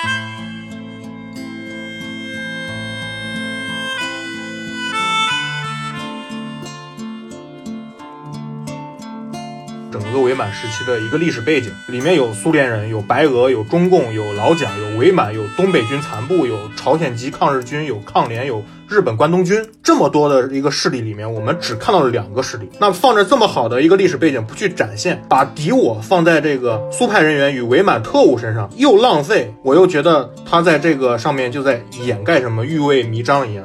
Thank you. 整个伪满时期的一个历史背景，里面有苏联人，有白俄，有中共，有老蒋，有伪满，有东北军残部，有朝鲜籍抗日军，有抗联，有日本关东军，这么多的一个势力里面，我们只看到了两个势力。那放着这么好的一个历史背景不去展现，把敌我放在这个苏派人员与伪满特务身上，又浪费，我又觉得他在这个上面就在掩盖什么，欲为弥彰一样。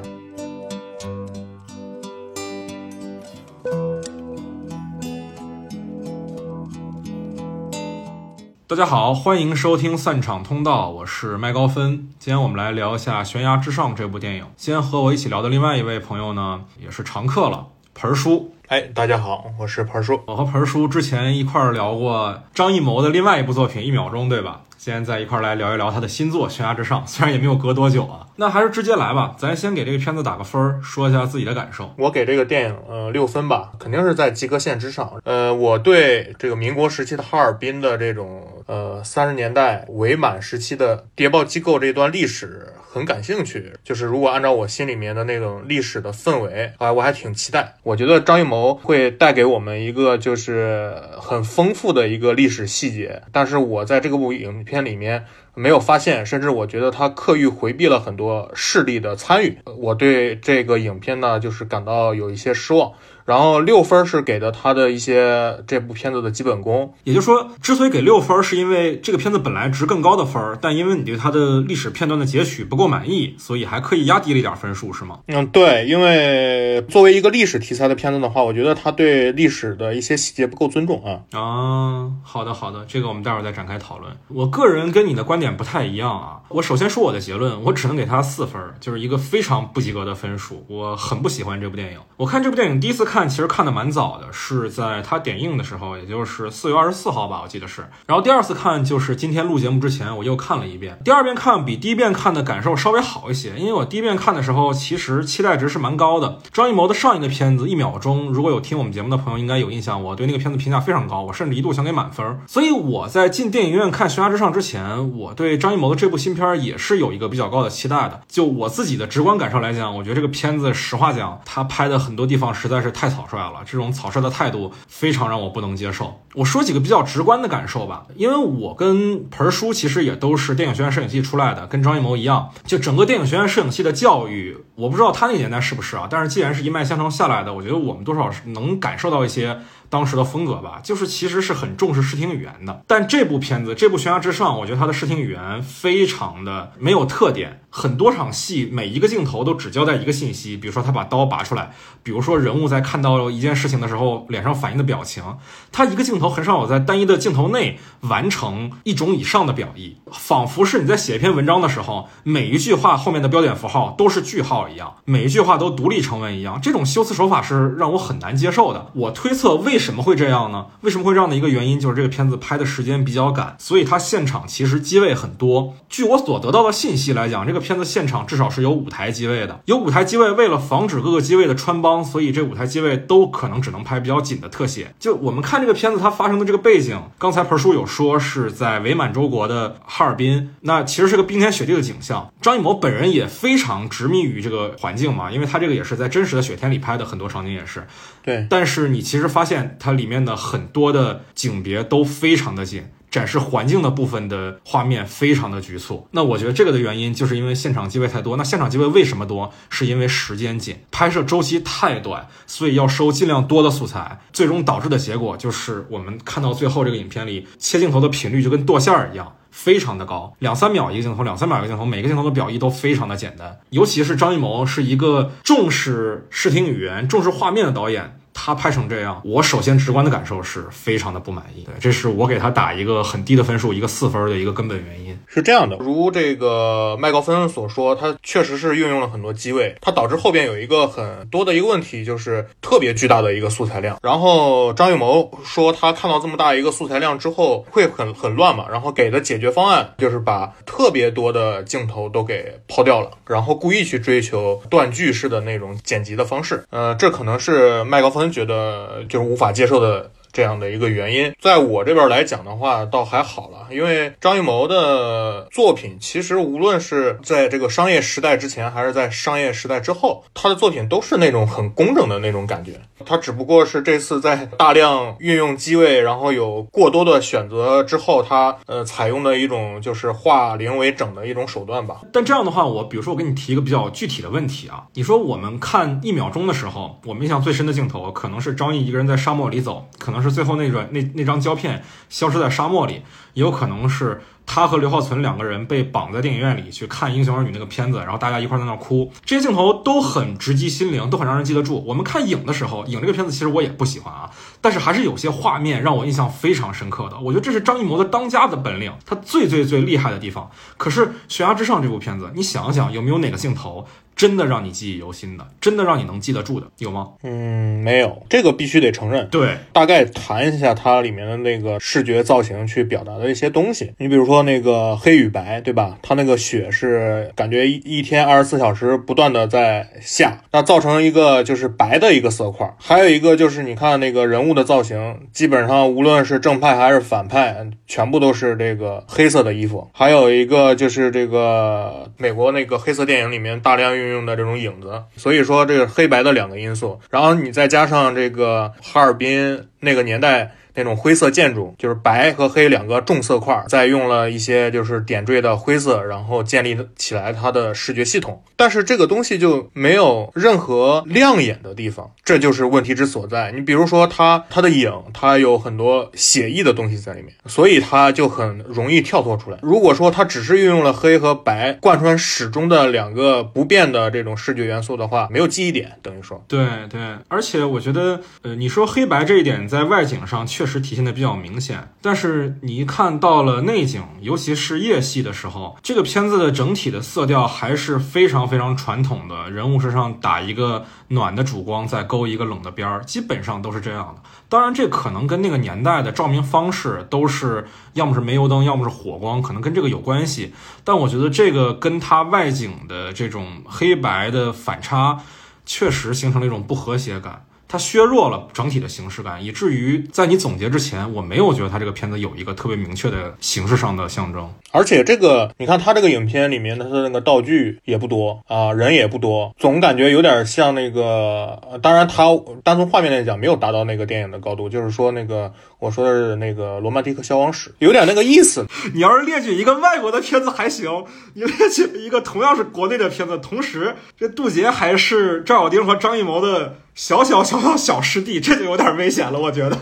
大家好，欢迎收听散场通道，我是麦高芬。今天我们来聊一下《悬崖之上》这部电影。先和我一起聊的另外一位朋友呢，也是常客了，盆儿叔。哎，大家好，我是盆儿叔。我和盆儿叔之前一块儿聊过张艺谋的另外一部作品《一秒钟》，对吧？今天在一块儿来聊一聊他的新作《悬崖之上》，虽然也没有隔多久啊，那还是直接来吧。咱先给这个片子打个分儿，说一下自己的感受。我给这个电影呃六分吧，肯定是在及格线之上。呃，我对这个民国时期的哈尔滨的这种呃三十年代伪满时期的谍报机构这段历史很感兴趣。就是如果按照我心里面的那种历史的氛围啊，我还挺期待。我觉得张艺谋会带给我们一个就是很丰富的一个历史细节，但是我在这个部影片里面。没有发现，甚至我觉得他刻意回避了很多势力的参与。我对这个影片呢，就是感到有一些失望。然后六分是给的他的一些这部片子的基本功，也就是说，之所以给六分，是因为这个片子本来值更高的分，但因为你对它的历史片段的截取不够满意，所以还刻意压低了一点分数，是吗？嗯，对，因为作为一个历史题材的片子的话，我觉得他对历史的一些细节不够尊重啊。啊，好的好的，这个我们待会儿再展开讨论。我个人跟你的观点不太一样啊。我首先说我的结论，我只能给他四分，就是一个非常不及格的分数。我很不喜欢这部电影。我看这部电影第一次看，看其实看的蛮早的，是在它点映的时候，也就是四月二十四号吧，我记得是。然后第二次看就是今天录节目之前，我又看了一遍。第二遍看比第一遍看的感受稍微好一些，因为我第一遍看的时候其实期待值是蛮高的。张艺谋的上一个片子《一秒钟》，如果有听我们节目的朋友应该有印象，我对那个片子评价非常高，我甚至一度想给满分。所以我在进电影院看《悬崖之上》之前，我对张艺谋的这部新片也是有一个比较高的期待的。就我自己的直观感受来讲，我觉得这个片子实话讲，他拍的很多地方实在是太太草率了，这种。草率的态度非常让我不能接受。我说几个比较直观的感受吧，因为我跟盆儿叔其实也都是电影学院摄影系出来的，跟张艺谋一样，就整个电影学院摄影系的教育，我不知道他那个年代是不是啊，但是既然是一脉相承下来的，我觉得我们多少是能感受到一些。当时的风格吧，就是其实是很重视视听语言的。但这部片子，这部《悬崖之上》，我觉得它的视听语言非常的没有特点。很多场戏，每一个镜头都只交代一个信息，比如说他把刀拔出来，比如说人物在看到一件事情的时候脸上反应的表情。他一个镜头很少有在单一的镜头内完成一种以上的表意，仿佛是你在写一篇文章的时候，每一句话后面的标点符号都是句号一样，每一句话都独立成文一样。这种修辞手法是让我很难接受的。我推测为。为什么会这样呢？为什么会这样的一个原因，就是这个片子拍的时间比较赶，所以它现场其实机位很多。据我所得到的信息来讲，这个片子现场至少是有五台机位的。有五台机位，为了防止各个机位的穿帮，所以这五台机位都可能只能拍比较紧的特写。就我们看这个片子，它发生的这个背景，刚才盆叔有说是在伪满洲国的哈尔滨，那其实是个冰天雪地的景象。张艺谋本人也非常执迷于这个环境嘛，因为他这个也是在真实的雪天里拍的，很多场景也是。对，但是你其实发现它里面的很多的景别都非常的紧，展示环境的部分的画面非常的局促。那我觉得这个的原因就是因为现场机位太多。那现场机位为什么多？是因为时间紧，拍摄周期太短，所以要收尽量多的素材。最终导致的结果就是我们看到最后这个影片里切镜头的频率就跟剁馅儿一样。非常的高，两三秒一个镜头，两三秒一个镜头，每个镜头的表意都非常的简单。尤其是张艺谋是一个重视视听语言、重视画面的导演。他拍成这样，我首先直观的感受是非常的不满意。对，这是我给他打一个很低的分数，一个四分的一个根本原因。是这样的，如这个麦高芬所说，他确实是运用了很多机位，它导致后边有一个很多的一个问题，就是特别巨大的一个素材量。然后张艺谋说，他看到这么大一个素材量之后会很很乱嘛，然后给的解决方案就是把特别多的镜头都给抛掉了，然后故意去追求断句式的那种剪辑的方式。呃，这可能是麦高芬。觉得就是无法接受的这样的一个原因。在我这边来讲的话，倒还好了，因为张艺谋的作品其实无论是在这个商业时代之前，还是在商业时代之后，他的作品都是那种很工整的那种感觉。他只不过是这次在大量运用机位，然后有过多的选择之后，他呃采用的一种就是化零为整的一种手段吧。但这样的话，我比如说我给你提一个比较具体的问题啊，你说我们看一秒钟的时候，我们印象最深的镜头可能是张译一个人在沙漠里走，可能是最后那个那那张胶片消失在沙漠里，也有可能是。他和刘浩存两个人被绑在电影院里去看《英雄儿女》那个片子，然后大家一块在那哭，这些镜头都很直击心灵，都很让人记得住。我们看《影》的时候，《影》这个片子其实我也不喜欢啊，但是还是有些画面让我印象非常深刻的。我觉得这是张艺谋的当家的本领，他最最最厉害的地方。可是《悬崖之上》这部片子，你想想有没有哪个镜头？真的让你记忆犹新的，真的让你能记得住的，有吗？嗯，没有，这个必须得承认。对，大概谈一下它里面的那个视觉造型去表达的一些东西。你比如说那个黑与白，对吧？它那个雪是感觉一一天二十四小时不断的在下，那造成一个就是白的一个色块。还有一个就是你看那个人物的造型，基本上无论是正派还是反派，全部都是这个黑色的衣服。还有一个就是这个美国那个黑色电影里面大量。运用的这种影子，所以说这个黑白的两个因素，然后你再加上这个哈尔滨那个年代。那种灰色建筑就是白和黑两个重色块，再用了一些就是点缀的灰色，然后建立起来它的视觉系统。但是这个东西就没有任何亮眼的地方，这就是问题之所在。你比如说它它的影，它有很多写意的东西在里面，所以它就很容易跳脱出来。如果说它只是运用了黑和白贯穿始终的两个不变的这种视觉元素的话，没有记忆点，等于说对对。而且我觉得，呃，你说黑白这一点在外景上确。确实体现的比较明显，但是你一看到了内景，尤其是夜戏的时候，这个片子的整体的色调还是非常非常传统的，人物身上打一个暖的主光，再勾一个冷的边儿，基本上都是这样的。当然，这可能跟那个年代的照明方式都是要么是煤油灯，要么是火光，可能跟这个有关系。但我觉得这个跟它外景的这种黑白的反差，确实形成了一种不和谐感。它削弱了整体的形式感，以至于在你总结之前，我没有觉得它这个片子有一个特别明确的形式上的象征。而且这个，你看它这个影片里面，它的那个道具也不多啊，人也不多，总感觉有点像那个。当然，它单从画面来讲，没有达到那个电影的高度。就是说，那个我说的是那个《罗曼蒂克消亡史》，有点那个意思。你要是列举一个外国的片子还行，你列举一个同样是国内的片子，同时这杜杰还是赵小丁和张艺谋的。小小小小小师弟，这就有点危险了，我觉得。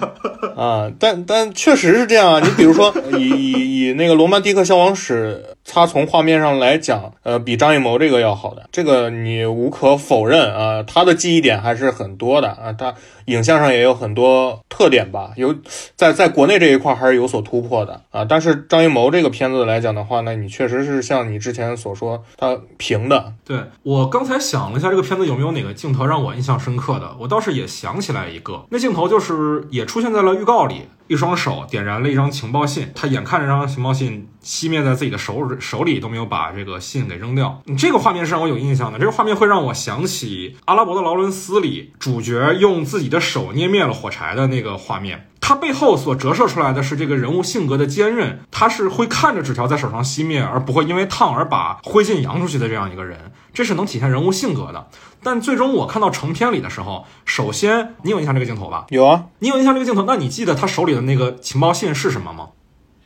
啊，但但确实是这样啊。你比如说，以以以那个《罗曼蒂克消亡史》，它从画面上来讲，呃，比张艺谋这个要好的，这个你无可否认啊。他的记忆点还是很多的啊，他。影像上也有很多特点吧，有在在国内这一块还是有所突破的啊。但是张艺谋这个片子来讲的话，呢你确实是像你之前所说，它平的。对我刚才想了一下，这个片子有没有哪个镜头让我印象深刻的？我倒是也想起来一个，那镜头就是也出现在了预告里。一双手点燃了一张情报信，他眼看着这张情报信熄灭在自己的手手里，都没有把这个信给扔掉。你这个画面是让我有印象的，这个画面会让我想起《阿拉伯的劳伦斯》里主角用自己的手捏灭了火柴的那个画面。他背后所折射出来的是这个人物性格的坚韧，他是会看着纸条在手上熄灭，而不会因为烫而把灰烬扬出去的这样一个人，这是能体现人物性格的。但最终我看到成片里的时候，首先你有印象这个镜头吧？有啊，你有印象这个镜头？那你记得他手里的那个情报信是什么吗？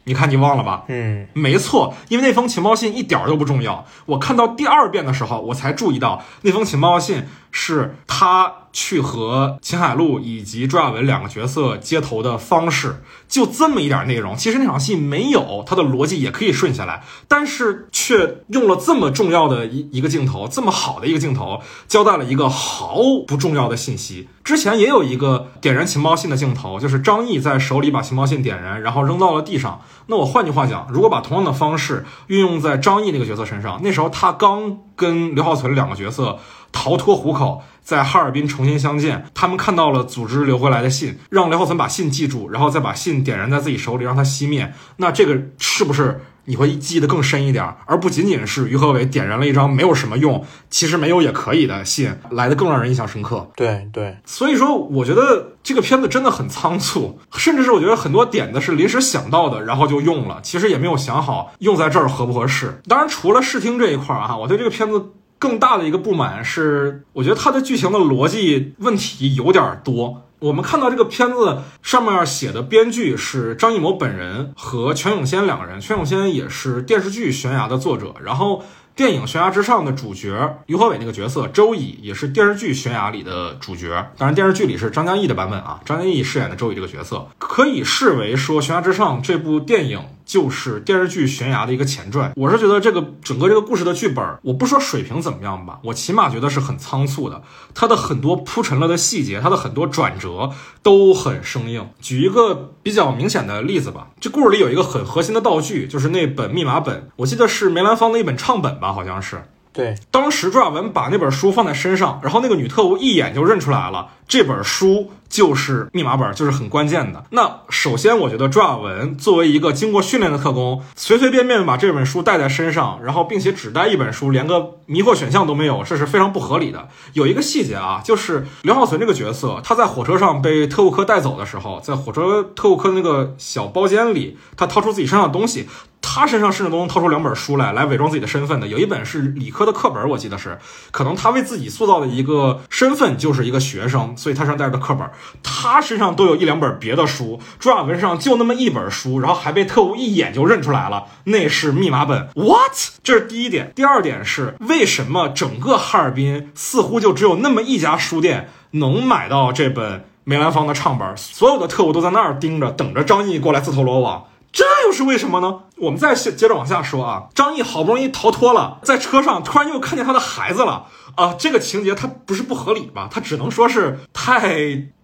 你看你忘了吧？嗯，没错，因为那封情报信一点都不重要。我看到第二遍的时候，我才注意到那封情报信是他。去和秦海璐以及朱亚文两个角色接头的方式，就这么一点内容。其实那场戏没有，他的逻辑也可以顺下来，但是却用了这么重要的一一个镜头，这么好的一个镜头，交代了一个毫不重要的信息。之前也有一个点燃情报信的镜头，就是张译在手里把情报信点燃，然后扔到了地上。那我换句话讲，如果把同样的方式运用在张译那个角色身上，那时候他刚跟刘浩存两个角色。逃脱虎口，在哈尔滨重新相见。他们看到了组织留回来的信，让刘浩存把信记住，然后再把信点燃在自己手里，让它熄灭。那这个是不是你会记得更深一点，而不仅仅是于和伟点燃了一张没有什么用，其实没有也可以的信，来的更让人印象深刻。对对，所以说，我觉得这个片子真的很仓促，甚至是我觉得很多点子是临时想到的，然后就用了，其实也没有想好用在这儿合不合适。当然，除了视听这一块儿啊，我对这个片子更大的一个不满是，我觉得它的剧情的逻辑问题有点多。我们看到这个片子上面写的编剧是张艺谋本人和全永先两个人，全永先也是电视剧《悬崖》的作者，然后。电影《悬崖之上》的主角于和伟那个角色周乙，也是电视剧《悬崖》里的主角。当然，电视剧里是张嘉译的版本啊，张嘉译饰演的周乙这个角色，可以视为说《悬崖之上》这部电影就是电视剧《悬崖》的一个前传。我是觉得这个整个这个故事的剧本，我不说水平怎么样吧，我起码觉得是很仓促的。它的很多铺陈了的细节，它的很多转折都很生硬。举一个比较明显的例子吧，这故事里有一个很核心的道具，就是那本密码本，我记得是梅兰芳的一本唱本吧。好像是。对，当时朱亚文把那本书放在身上，然后那个女特务一眼就认出来了，这本书就是密码本，就是很关键的。那首先，我觉得朱亚文作为一个经过训练的特工，随随便便把这本书带在身上，然后并且只带一本书，连个迷惑选项都没有，这是非常不合理的。有一个细节啊，就是刘浩存这个角色，他在火车上被特务科带走的时候，在火车特务科那个小包间里，他掏出自己身上的东西。他身上甚至都能掏出两本书来，来伪装自己的身份的。有一本是理科的课本，我记得是，可能他为自己塑造的一个身份就是一个学生，所以他身上带着个课本。他身上都有一两本别的书，朱亚文身上就那么一本书，然后还被特务一眼就认出来了，那是密码本。What？这是第一点。第二点是，为什么整个哈尔滨似乎就只有那么一家书店能买到这本梅兰芳的唱本？所有的特务都在那儿盯着，等着张译过来自投罗网。这又是为什么呢？我们再接着往下说啊。张译好不容易逃脱了，在车上突然又看见他的孩子了啊！这个情节它不是不合理吧？它只能说是太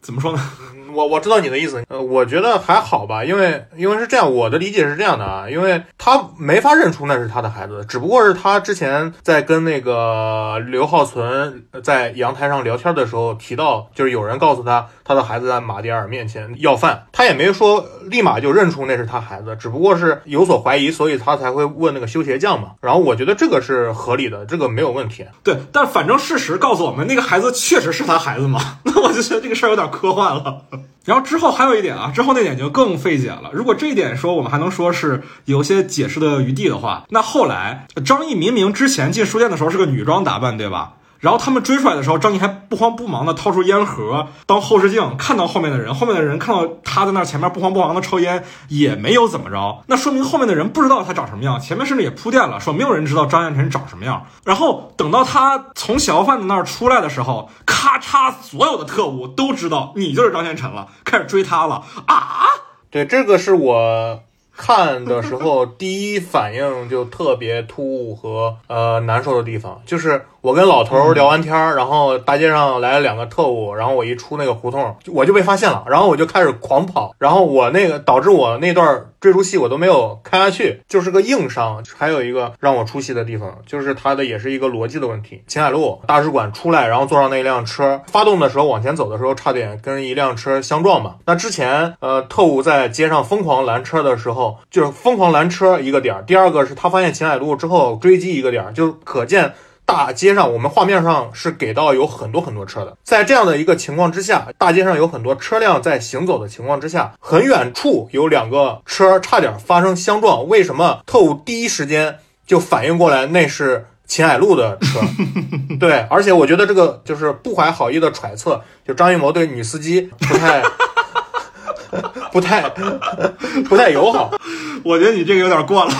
怎么说呢？我我知道你的意思，呃，我觉得还好吧，因为因为是这样，我的理解是这样的啊，因为他没法认出那是他的孩子，只不过是他之前在跟那个刘浩存在阳台上聊天的时候提到，就是有人告诉他他的孩子在马迭尔面前要饭，他也没说立马就认出那是他孩子，只不过是有所怀疑，所以他才会问那个修鞋匠嘛。然后我觉得这个是合理的，这个没有问题。对，但反反正事实告诉我们，那个孩子确实是他孩子嘛，那我就觉得这个事儿有点科幻了。然后之后还有一点啊，之后那点就更费解了。如果这一点说我们还能说是有些解释的余地的话，那后来张译明明之前进书店的时候是个女装打扮，对吧？然后他们追出来的时候，张毅还不慌不忙的掏出烟盒当后视镜，看到后面的人，后面的人看到他在那前面不慌不忙的抽烟，也没有怎么着。那说明后面的人不知道他长什么样，前面甚至也铺垫了，说没有人知道张彦辰长什么样。然后等到他从小贩子那儿出来的时候，咔嚓，所有的特务都知道你就是张彦辰了，开始追他了啊！对，这个是我。看的时候，第一反应就特别突兀和呃难受的地方，就是我跟老头聊完天儿，然后大街上来了两个特务，然后我一出那个胡同，我就被发现了，然后我就开始狂跑，然后我那个导致我那段追逐戏我都没有看下去，就是个硬伤。还有一个让我出戏的地方，就是它的也是一个逻辑的问题。秦海璐大使馆出来，然后坐上那辆车，发动的时候往前走的时候，差点跟一辆车相撞嘛。那之前呃特务在街上疯狂拦车的时候。就是疯狂拦车一个点儿，第二个是他发现秦海璐之后追击一个点儿，就可见大街上我们画面上是给到有很多很多车的，在这样的一个情况之下，大街上有很多车辆在行走的情况之下，很远处有两个车差点发生相撞，为什么特务第一时间就反应过来那是秦海璐的车？对，而且我觉得这个就是不怀好意的揣测，就张艺谋对女司机不太。不太不太友好，我觉得你这个有点过了。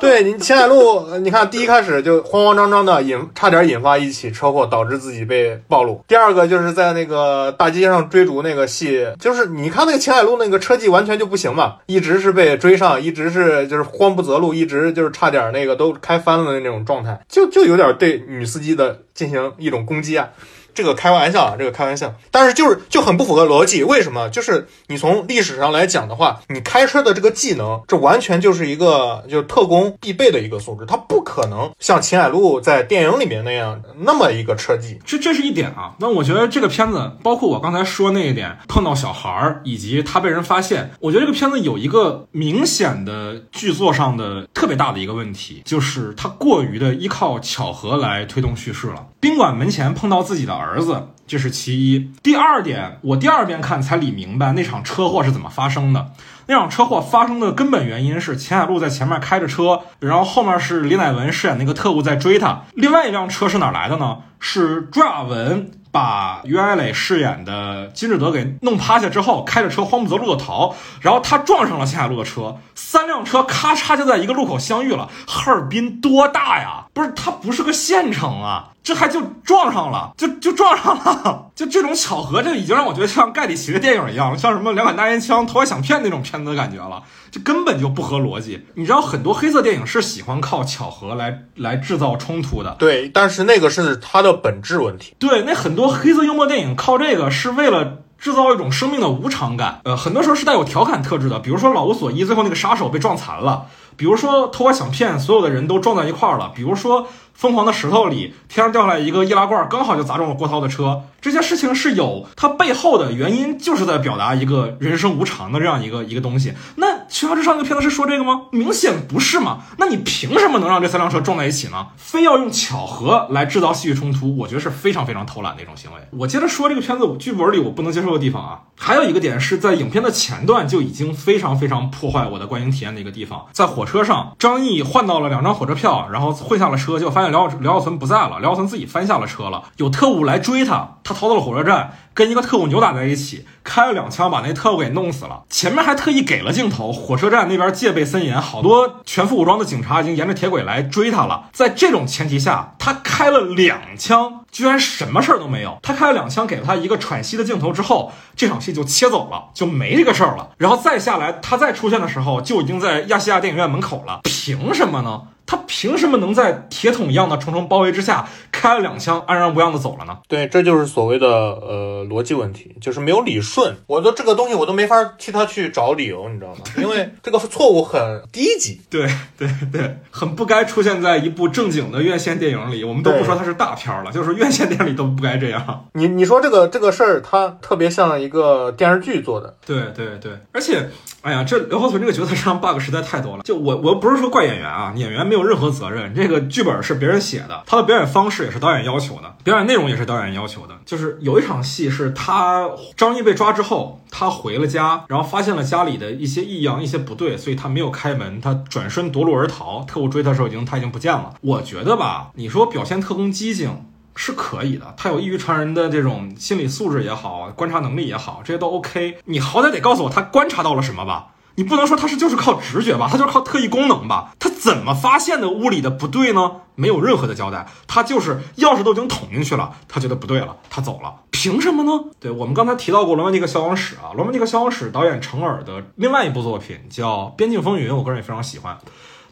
对你秦海璐，你看第一开始就慌慌张张的引，差点引发一起车祸，导致自己被暴露。第二个就是在那个大街上追逐那个戏，就是你看那个秦海璐那个车技完全就不行嘛，一直是被追上，一直是就是慌不择路，一直就是差点那个都开翻了的那种状态，就就有点对女司机的进行一种攻击啊。这个开玩笑啊，这个开玩笑，但是就是就很不符合逻辑。为什么？就是你从历史上来讲的话，你开车的这个技能，这完全就是一个就是特工必备的一个素质，他不可能像秦海璐在电影里面那样那么一个车技。这这是一点啊。那我觉得这个片子，包括我刚才说那一点，碰到小孩儿以及他被人发现，我觉得这个片子有一个明显的剧作上的特别大的一个问题，就是它过于的依靠巧合来推动叙事了。宾馆门前碰到自己的儿子，这是其一。第二点，我第二遍看才理明白那场车祸是怎么发生的。那场车祸发生的根本原因是钱海璐在前面开着车，然后后面是李乃文饰演那个特务在追他。另外一辆车是哪来的呢？是朱亚文把于艾磊饰演的金志德给弄趴下之后，开着车慌不择路的逃，然后他撞上了钱海璐的车，三辆车咔嚓就在一个路口相遇了。哈尔滨多大呀？不是，它不是个县城啊。这还就撞上了，就就撞上了，就这种巧合，这已经让我觉得像盖里奇的电影一样，像什么两杆大烟枪、投怀想骗那种片子的感觉了，这根本就不合逻辑。你知道，很多黑色电影是喜欢靠巧合来来制造冲突的，对，但是那个是它的本质问题。对，那很多黑色幽默电影靠这个是为了制造一种生命的无常感，呃，很多时候是带有调侃特质的，比如说老无所依，最后那个杀手被撞残了，比如说投怀想骗，所有的人都撞在一块儿了，比如说。疯狂的石头里，天上掉下来一个易拉罐，刚好就砸中了郭涛的车。这些事情是有它背后的原因，就是在表达一个人生无常的这样一个一个东西。那《悬崖之上》那个片子是说这个吗？明显不是嘛。那你凭什么能让这三辆车撞在一起呢？非要用巧合来制造戏剧冲突，我觉得是非常非常偷懒的一种行为。我接着说这个片子剧本里我不能接受的地方啊，还有一个点是在影片的前段就已经非常非常破坏我的观影体验的一个地方，在火车上，张译换到了两张火车票，然后混下了车，结果发现。辽辽小存不在了，辽小存自己翻下了车了。有特务来追他，他逃到了火车站，跟一个特务扭打在一起，开了两枪把那特务给弄死了。前面还特意给了镜头，火车站那边戒备森严，好多全副武装的警察已经沿着铁轨来追他了。在这种前提下，他开了两枪，居然什么事儿都没有。他开了两枪，给了他一个喘息的镜头之后，这场戏就切走了，就没这个事儿了。然后再下来，他再出现的时候，就已经在亚细亚电影院门口了。凭什么呢？他凭什么能在铁桶一样的重重包围之下开了两枪，安然无恙的走了呢？对，这就是所谓的呃逻辑问题，就是没有理顺。我都这个东西我都没法替他去找理由，你知道吗？因为这个错误很低级。对对对，很不该出现在一部正经的院线电影里。我们都不说它是大片了，就是院线电影里都不该这样。你你说这个这个事儿，它特别像一个电视剧做的。对对对，而且，哎呀，这刘浩存这个角色上 bug 实在太多了。就我我不是说怪演员啊，演员没有。任何责任，这个剧本是别人写的，他的表演方式也是导演要求的，表演内容也是导演要求的。就是有一场戏是他张译被抓之后，他回了家，然后发现了家里的一些异样、一些不对，所以他没有开门，他转身夺路而逃。特务追他的时候，已经他已经不见了。我觉得吧，你说表现特工机警是可以的，他有异于常人的这种心理素质也好，观察能力也好，这些都 OK。你好歹得告诉我他观察到了什么吧。你不能说他是就是靠直觉吧，他就是靠特异功能吧？他怎么发现的屋里的不对呢？没有任何的交代，他就是钥匙都已经捅进去了，他觉得不对了，他走了，凭什么呢？对我们刚才提到过《罗曼蒂克消亡史》啊，《罗曼蒂克消亡史》导演程耳的另外一部作品叫《边境风云》，我个人也非常喜欢。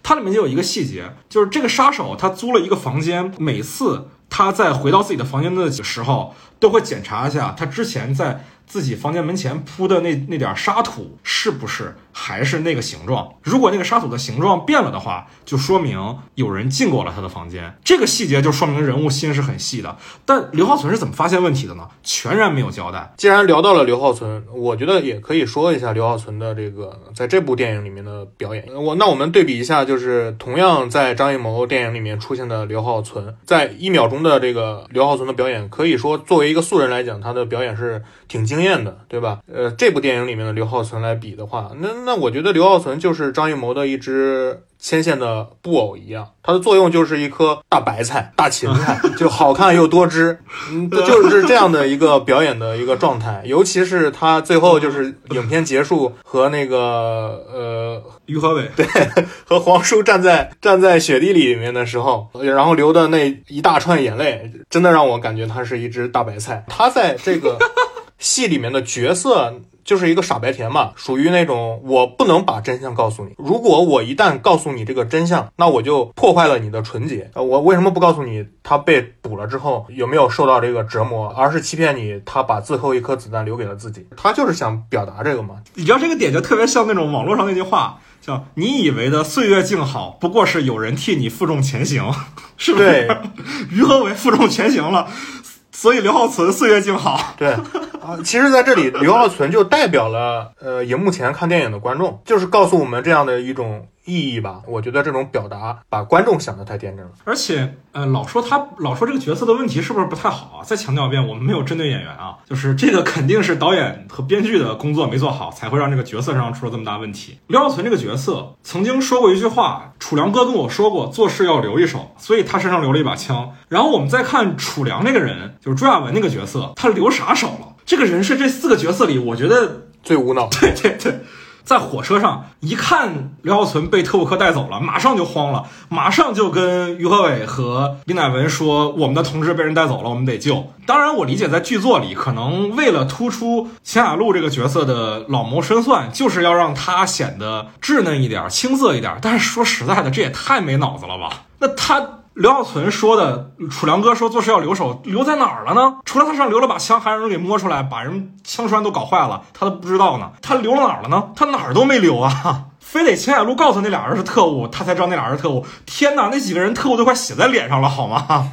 它里面就有一个细节，就是这个杀手他租了一个房间，每次他在回到自己的房间的时候，都会检查一下他之前在。自己房间门前铺的那那点沙土是不是还是那个形状？如果那个沙土的形状变了的话，就说明有人进过了他的房间。这个细节就说明人物心是很细的。但刘浩存是怎么发现问题的呢？全然没有交代。既然聊到了刘浩存，我觉得也可以说一下刘浩存的这个在这部电影里面的表演。我那我们对比一下，就是同样在张艺谋电影里面出现的刘浩存，在一秒钟的这个刘浩存的表演，可以说作为一个素人来讲，他的表演是挺惊。艳的，对吧？呃，这部电影里面的刘浩存来比的话，那那我觉得刘浩存就是张艺谋的一只牵线的布偶一样，它的作用就是一颗大白菜、大芹菜，就好看又多汁，嗯，就是这样的一个表演的一个状态。尤其是他最后就是影片结束和那个呃于和伟对和黄叔站在站在雪地里面的时候，然后流的那一大串眼泪，真的让我感觉他是一只大白菜。他在这个。戏里面的角色。就是一个傻白甜嘛，属于那种我不能把真相告诉你。如果我一旦告诉你这个真相，那我就破坏了你的纯洁。呃，我为什么不告诉你他被捕了之后有没有受到这个折磨，而是欺骗你他把最后一颗子弹留给了自己？他就是想表达这个嘛。你知道这个点就特别像那种网络上那句话，叫“你以为的岁月静好，不过是有人替你负重前行”，是不是？于和伟负重前行了。所以刘浩存岁月静好。对啊，其实在这里，刘浩存就代表了呃，荧幕前看电影的观众，就是告诉我们这样的一种。意义吧，我觉得这种表达把观众想的太天真了。而且，呃，老说他老说这个角色的问题是不是不太好啊？再强调一遍，我们没有针对演员啊，就是这个肯定是导演和编剧的工作没做好，才会让这个角色上出了这么大问题。刘耀存这个角色曾经说过一句话，楚良哥跟我说过，做事要留一手，所以他身上留了一把枪。然后我们再看楚良这个人，就是朱亚文那个角色，他留啥手了？这个人是这四个角色里，我觉得最无脑。对 对对。在火车上一看刘浩存被特务科带走了，马上就慌了，马上就跟于和伟和李乃文说：“我们的同志被人带走了，我们得救。”当然，我理解在剧作里，可能为了突出秦雅璐这个角色的老谋深算，就是要让他显得稚嫩一点、青涩一点。但是说实在的，这也太没脑子了吧？那他。刘耀存说的，楚良哥说做事要留手，留在哪儿了呢？除了他身上留了把枪，还让人给摸出来，把人枪栓都搞坏了，他都不知道呢。他留了哪儿了呢？他哪儿都没留啊，非得秦海璐告诉那俩人是特务，他才知道那俩人是特务。天哪，那几个人特务都快写在脸上了，好吗？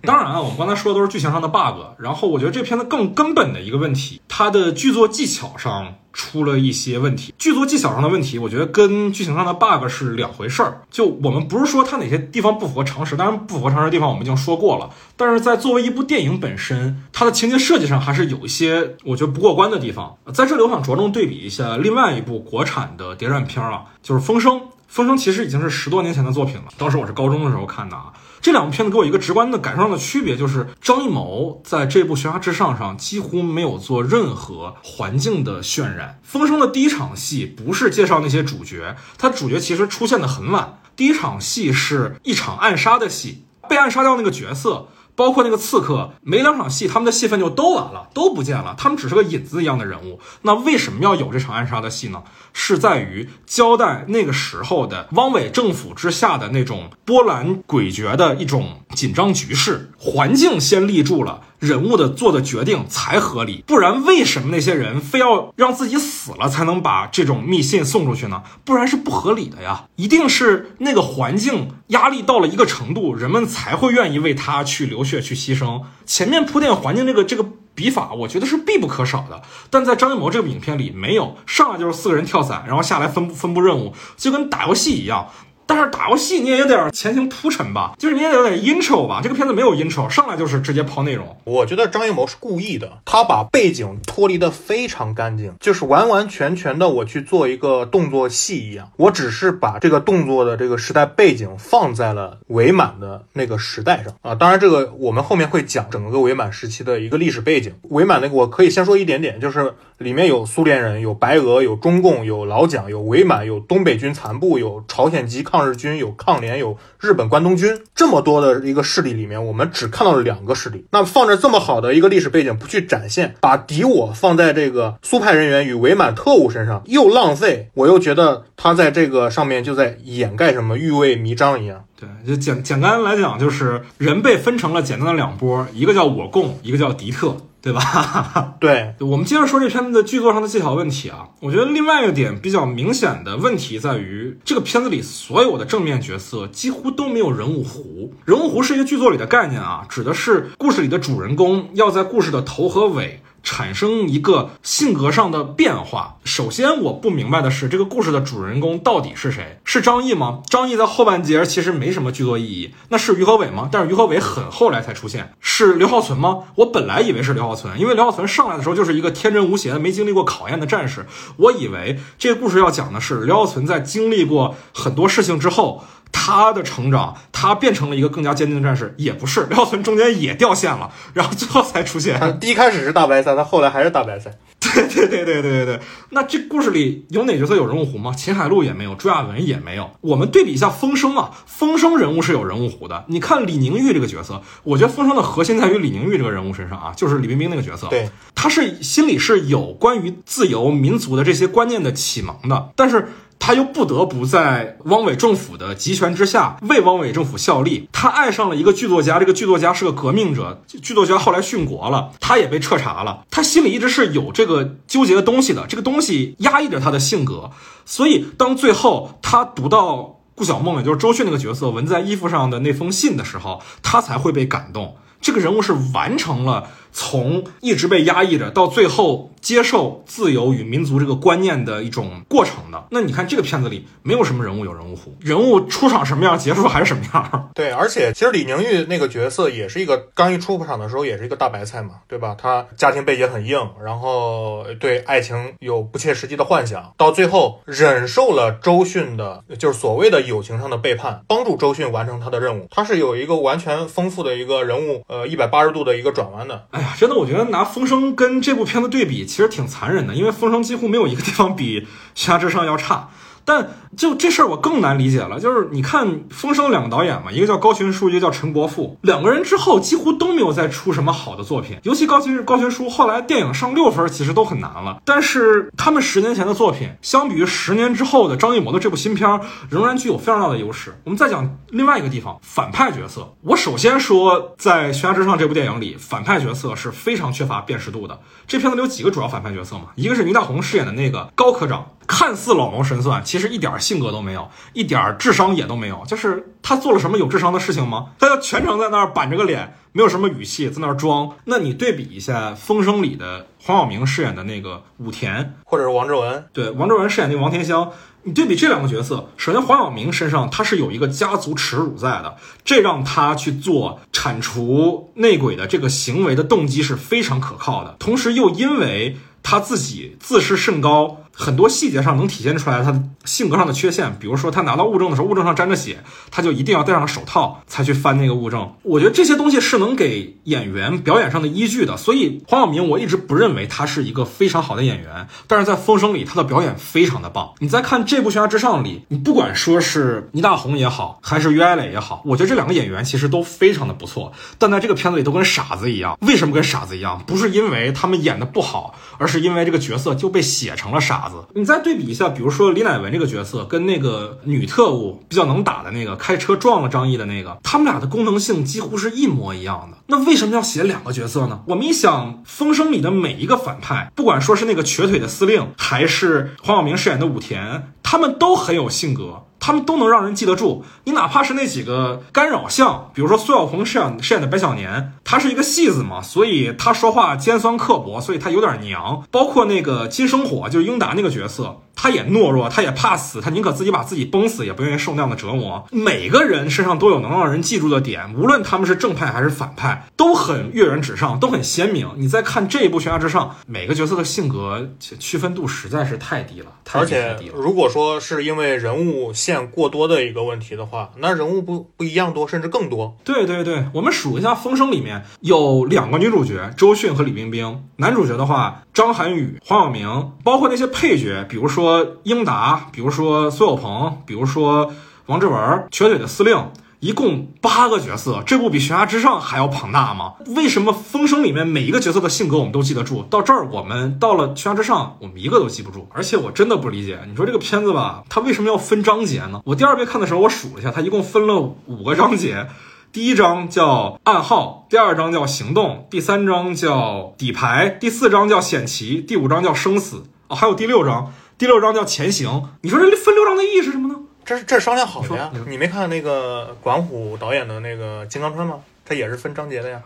当然啊，我们刚才说的都是剧情上的 bug。然后我觉得这片子更根本的一个问题，它的剧作技巧上。出了一些问题，剧作技巧上的问题，我觉得跟剧情上的 bug 是两回事儿。就我们不是说它哪些地方不符合常识，当然不符合常识的地方我们已经说过了。但是在作为一部电影本身，它的情节设计上还是有一些我觉得不过关的地方。在这里我想着重对比一下另外一部国产的谍战片啊，就是《风声》。《风声》其实已经是十多年前的作品了，当时我是高中的时候看的啊。这两部片子给我一个直观的感受上的区别，就是张艺谋在这部《悬崖之上》上几乎没有做任何环境的渲染。《风声》的第一场戏不是介绍那些主角，他主角其实出现的很晚。第一场戏是一场暗杀的戏，被暗杀掉那个角色。包括那个刺客，没两场戏，他们的戏份就都完了，都不见了。他们只是个引子一样的人物。那为什么要有这场暗杀的戏呢？是在于交代那个时候的汪伪政府之下的那种波澜诡谲的一种紧张局势，环境先立住了。人物的做的决定才合理，不然为什么那些人非要让自己死了才能把这种密信送出去呢？不然是不合理的呀！一定是那个环境压力到了一个程度，人们才会愿意为他去流血去牺牲。前面铺垫环境这个这个笔法，我觉得是必不可少的。但在张艺谋这部影片里没有，上来就是四个人跳伞，然后下来分分布任务，就跟打游戏一样。但是打游戏你也有点前情铺陈吧，就是你也有点 intro 吧。这个片子没有 intro，上来就是直接抛内容。我觉得张艺谋是故意的，他把背景脱离的非常干净，就是完完全全的我去做一个动作戏一样。我只是把这个动作的这个时代背景放在了伪满的那个时代上啊。当然，这个我们后面会讲整个伪满时期的一个历史背景。伪满那个我可以先说一点点，就是里面有苏联人，有白俄，有中共，有老蒋，有伪满，有东北军残部，有朝鲜籍抗。抗日军有抗联，有日本关东军，这么多的一个势力里面，我们只看到了两个势力。那放着这么好的一个历史背景不去展现，把敌我放在这个苏派人员与伪满特务身上，又浪费。我又觉得他在这个上面就在掩盖什么欲为弥彰一样。对，就简简单来讲，就是人被分成了简单的两波，一个叫我共，一个叫敌特。对吧？对，我们接着说这片子的剧作上的技巧问题啊。我觉得另外一个点比较明显的问题在于，这个片子里所有的正面角色几乎都没有人物弧。人物弧是一个剧作里的概念啊，指的是故事里的主人公要在故事的头和尾。产生一个性格上的变化。首先，我不明白的是，这个故事的主人公到底是谁？是张译吗？张译在后半截其实没什么剧作意义。那是于和伟吗？但是于和伟很后来才出现。是刘浩存吗？我本来以为是刘浩存，因为刘浩存上来的时候就是一个天真无邪的、没经历过考验的战士。我以为这个故事要讲的是刘浩存在经历过很多事情之后。他的成长，他变成了一个更加坚定的战士，也不是 廖存中间也掉线了，然后最后才出现。第一开始是大白菜，他后来还是大白菜。对对对对对对对。那这故事里有哪角色有人物弧吗？秦海璐也没有，朱亚文也没有。我们对比一下风声啊，风声人物是有人物弧的。你看李宁玉这个角色，我觉得风声的核心在于李宁玉这个人物身上啊，就是李冰冰那个角色。对，他是心里是有关于自由民族的这些观念的启蒙的，但是。他又不得不在汪伪政府的集权之下为汪伪政府效力。他爱上了一个剧作家，这个剧作家是个革命者。剧作家后来殉国了，他也被彻查了。他心里一直是有这个纠结的东西的，这个东西压抑着他的性格。所以，当最后他读到顾小梦，也就是周迅那个角色纹在衣服上的那封信的时候，他才会被感动。这个人物是完成了。从一直被压抑着，到最后接受自由与民族这个观念的一种过程的。那你看这个片子里没有什么人物有人物弧，人物出场什么样，结束还是什么样。对，而且其实李宁玉那个角色也是一个刚一出场的时候也是一个大白菜嘛，对吧？他家庭背景很硬，然后对爱情有不切实际的幻想，到最后忍受了周迅的，就是所谓的友情上的背叛，帮助周迅完成他的任务。他是有一个完全丰富的一个人物，呃，一百八十度的一个转弯的。哎。真的，我觉得拿《风声》跟这部片子对比，其实挺残忍的，因为《风声》几乎没有一个地方比《悬崖之上》要差。但就这事儿我更难理解了，就是你看《风声》两个导演嘛，一个叫高群书，一个叫陈国富，两个人之后几乎都没有再出什么好的作品。尤其高群高群书后来电影上六分其实都很难了，但是他们十年前的作品，相比于十年之后的张艺谋的这部新片，仍然具有非常大的优势。我们再讲另外一个地方，反派角色。我首先说，在《悬崖之上》这部电影里，反派角色是非常缺乏辨识度的。这片子里有几个主要反派角色嘛？一个是倪大红饰演的那个高科长。看似老谋深算，其实一点性格都没有，一点智商也都没有。就是他做了什么有智商的事情吗？他就全程在那儿板着个脸，没有什么语气，在那儿装。那你对比一下《风声》里的黄晓明饰演的那个武田，或者是王志文，对，王志文饰演那王天香，你对比这两个角色，首先黄晓明身上他是有一个家族耻辱在的，这让他去做铲除内鬼的这个行为的动机是非常可靠的。同时又因为他自己自视甚高。很多细节上能体现出来他性格上的缺陷，比如说他拿到物证的时候，物证上沾着血，他就一定要戴上手套才去翻那个物证。我觉得这些东西是能给演员表演上的依据的。所以黄晓明我一直不认为他是一个非常好的演员，但是在《风声》里他的表演非常的棒。你再看这部《悬崖之上》里，你不管说是倪大红也好，还是于爱磊也好，我觉得这两个演员其实都非常的不错，但在这个片子里都跟傻子一样。为什么跟傻子一样？不是因为他们演的不好，而是因为这个角色就被写成了傻。你再对比一下，比如说李乃文这个角色跟那个女特务比较能打的那个开车撞了张译的那个，他们俩的功能性几乎是一模一样的。那为什么要写两个角色呢？我们一想，《风声》里的每一个反派，不管说是那个瘸腿的司令，还是黄晓明饰演的武田，他们都很有性格。他们都能让人记得住。你哪怕是那几个干扰项，比如说苏小红饰演饰演的白小年，他是一个戏子嘛，所以他说话尖酸刻薄，所以他有点娘。包括那个金生火，就是英达那个角色。他也懦弱，他也怕死，他宁可自己把自己崩死，也不愿意受那样的折磨。每个人身上都有能让人记住的点，无论他们是正派还是反派，都很跃然纸上，都很鲜明。你再看这一部《悬崖之上》，每个角色的性格区分度实在是太低了，太低太低了。如果说是因为人物线过多的一个问题的话，那人物不不一样多，甚至更多。对对对，我们数一下《风声》里面有两个女主角，周迅和李冰冰。男主角的话，张涵予、黄晓明，包括那些配角，比如说。说英达，比如说苏有朋，比如说王志文，瘸腿的司令，一共八个角色，这部比《悬崖之上》还要庞大吗？为什么《风声》里面每一个角色的性格我们都记得住？到这儿我们到了《悬崖之上》，我们一个都记不住。而且我真的不理解，你说这个片子吧，它为什么要分章节呢？我第二遍看的时候，我数了一下，它一共分了五个章节。第一章叫暗号，第二章叫行动，第三章叫底牌，第四章叫险棋，第五章叫生死。哦，还有第六章。第六章叫前行，你说这分六章的意义是什么呢？这是这是商量好的呀。你没看那个管虎导演的那个《金刚川》吗？他也是分章节的呀。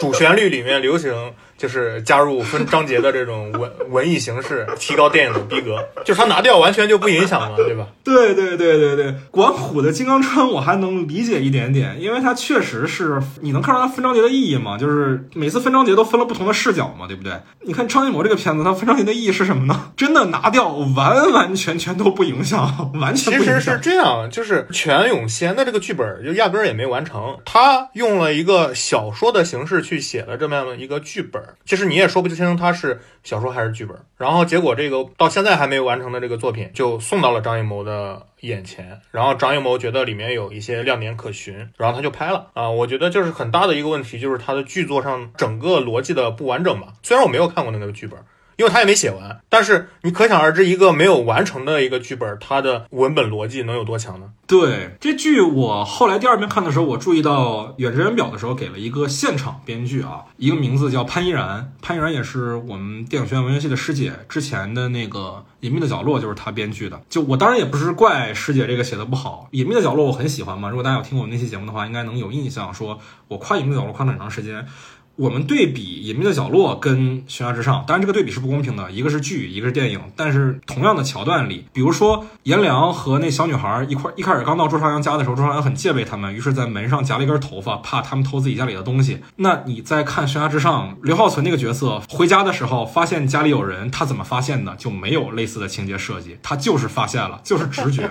主旋律里面流行。就是加入分章节的这种文文艺形式，提高电影的逼格。就是他拿掉，完全就不影响了，对吧？对对对对对，管虎的《金刚川》我还能理解一点点，因为它确实是你能看出它分章节的意义嘛，就是每次分章节都分了不同的视角嘛，对不对？你看张艺谋这个片子，它分章节的意义是什么呢？真的拿掉，完完全全都不影响，完全其实是这样，就是全永先的这个剧本就压根儿也没完成，他用了一个小说的形式去写了这么样的一个剧本。其实你也说不清它是小说还是剧本。然后结果这个到现在还没有完成的这个作品就送到了张艺谋的眼前，然后张艺谋觉得里面有一些亮点可寻，然后他就拍了啊。我觉得就是很大的一个问题，就是他的剧作上整个逻辑的不完整吧。虽然我没有看过那个剧本。因为他也没写完，但是你可想而知，一个没有完成的一个剧本，它的文本逻辑能有多强呢？对这剧，我后来第二遍看的时候，我注意到《远志人表》的时候给了一个现场编剧啊，一个名字叫潘依然，潘依然也是我们电影学院文学系的师姐，之前的那个《隐秘的角落》就是她编剧的。就我当然也不是怪师姐这个写的不好，《隐秘的角落》我很喜欢嘛。如果大家有听过我们那期节目的话，应该能有印象，说我夸《隐秘的角落》夸了很长时间。我们对比《隐秘的角落》跟《悬崖之上》，当然这个对比是不公平的，一个是剧，一个是电影。但是同样的桥段里，比如说颜良和那小女孩一块一开始刚到朱朝阳家的时候，朱朝阳很戒备他们，于是在门上夹了一根头发，怕他们偷自己家里的东西。那你在看《悬崖之上》，刘浩存那个角色回家的时候发现家里有人，他怎么发现的？就没有类似的情节设计，他就是发现了，就是直觉。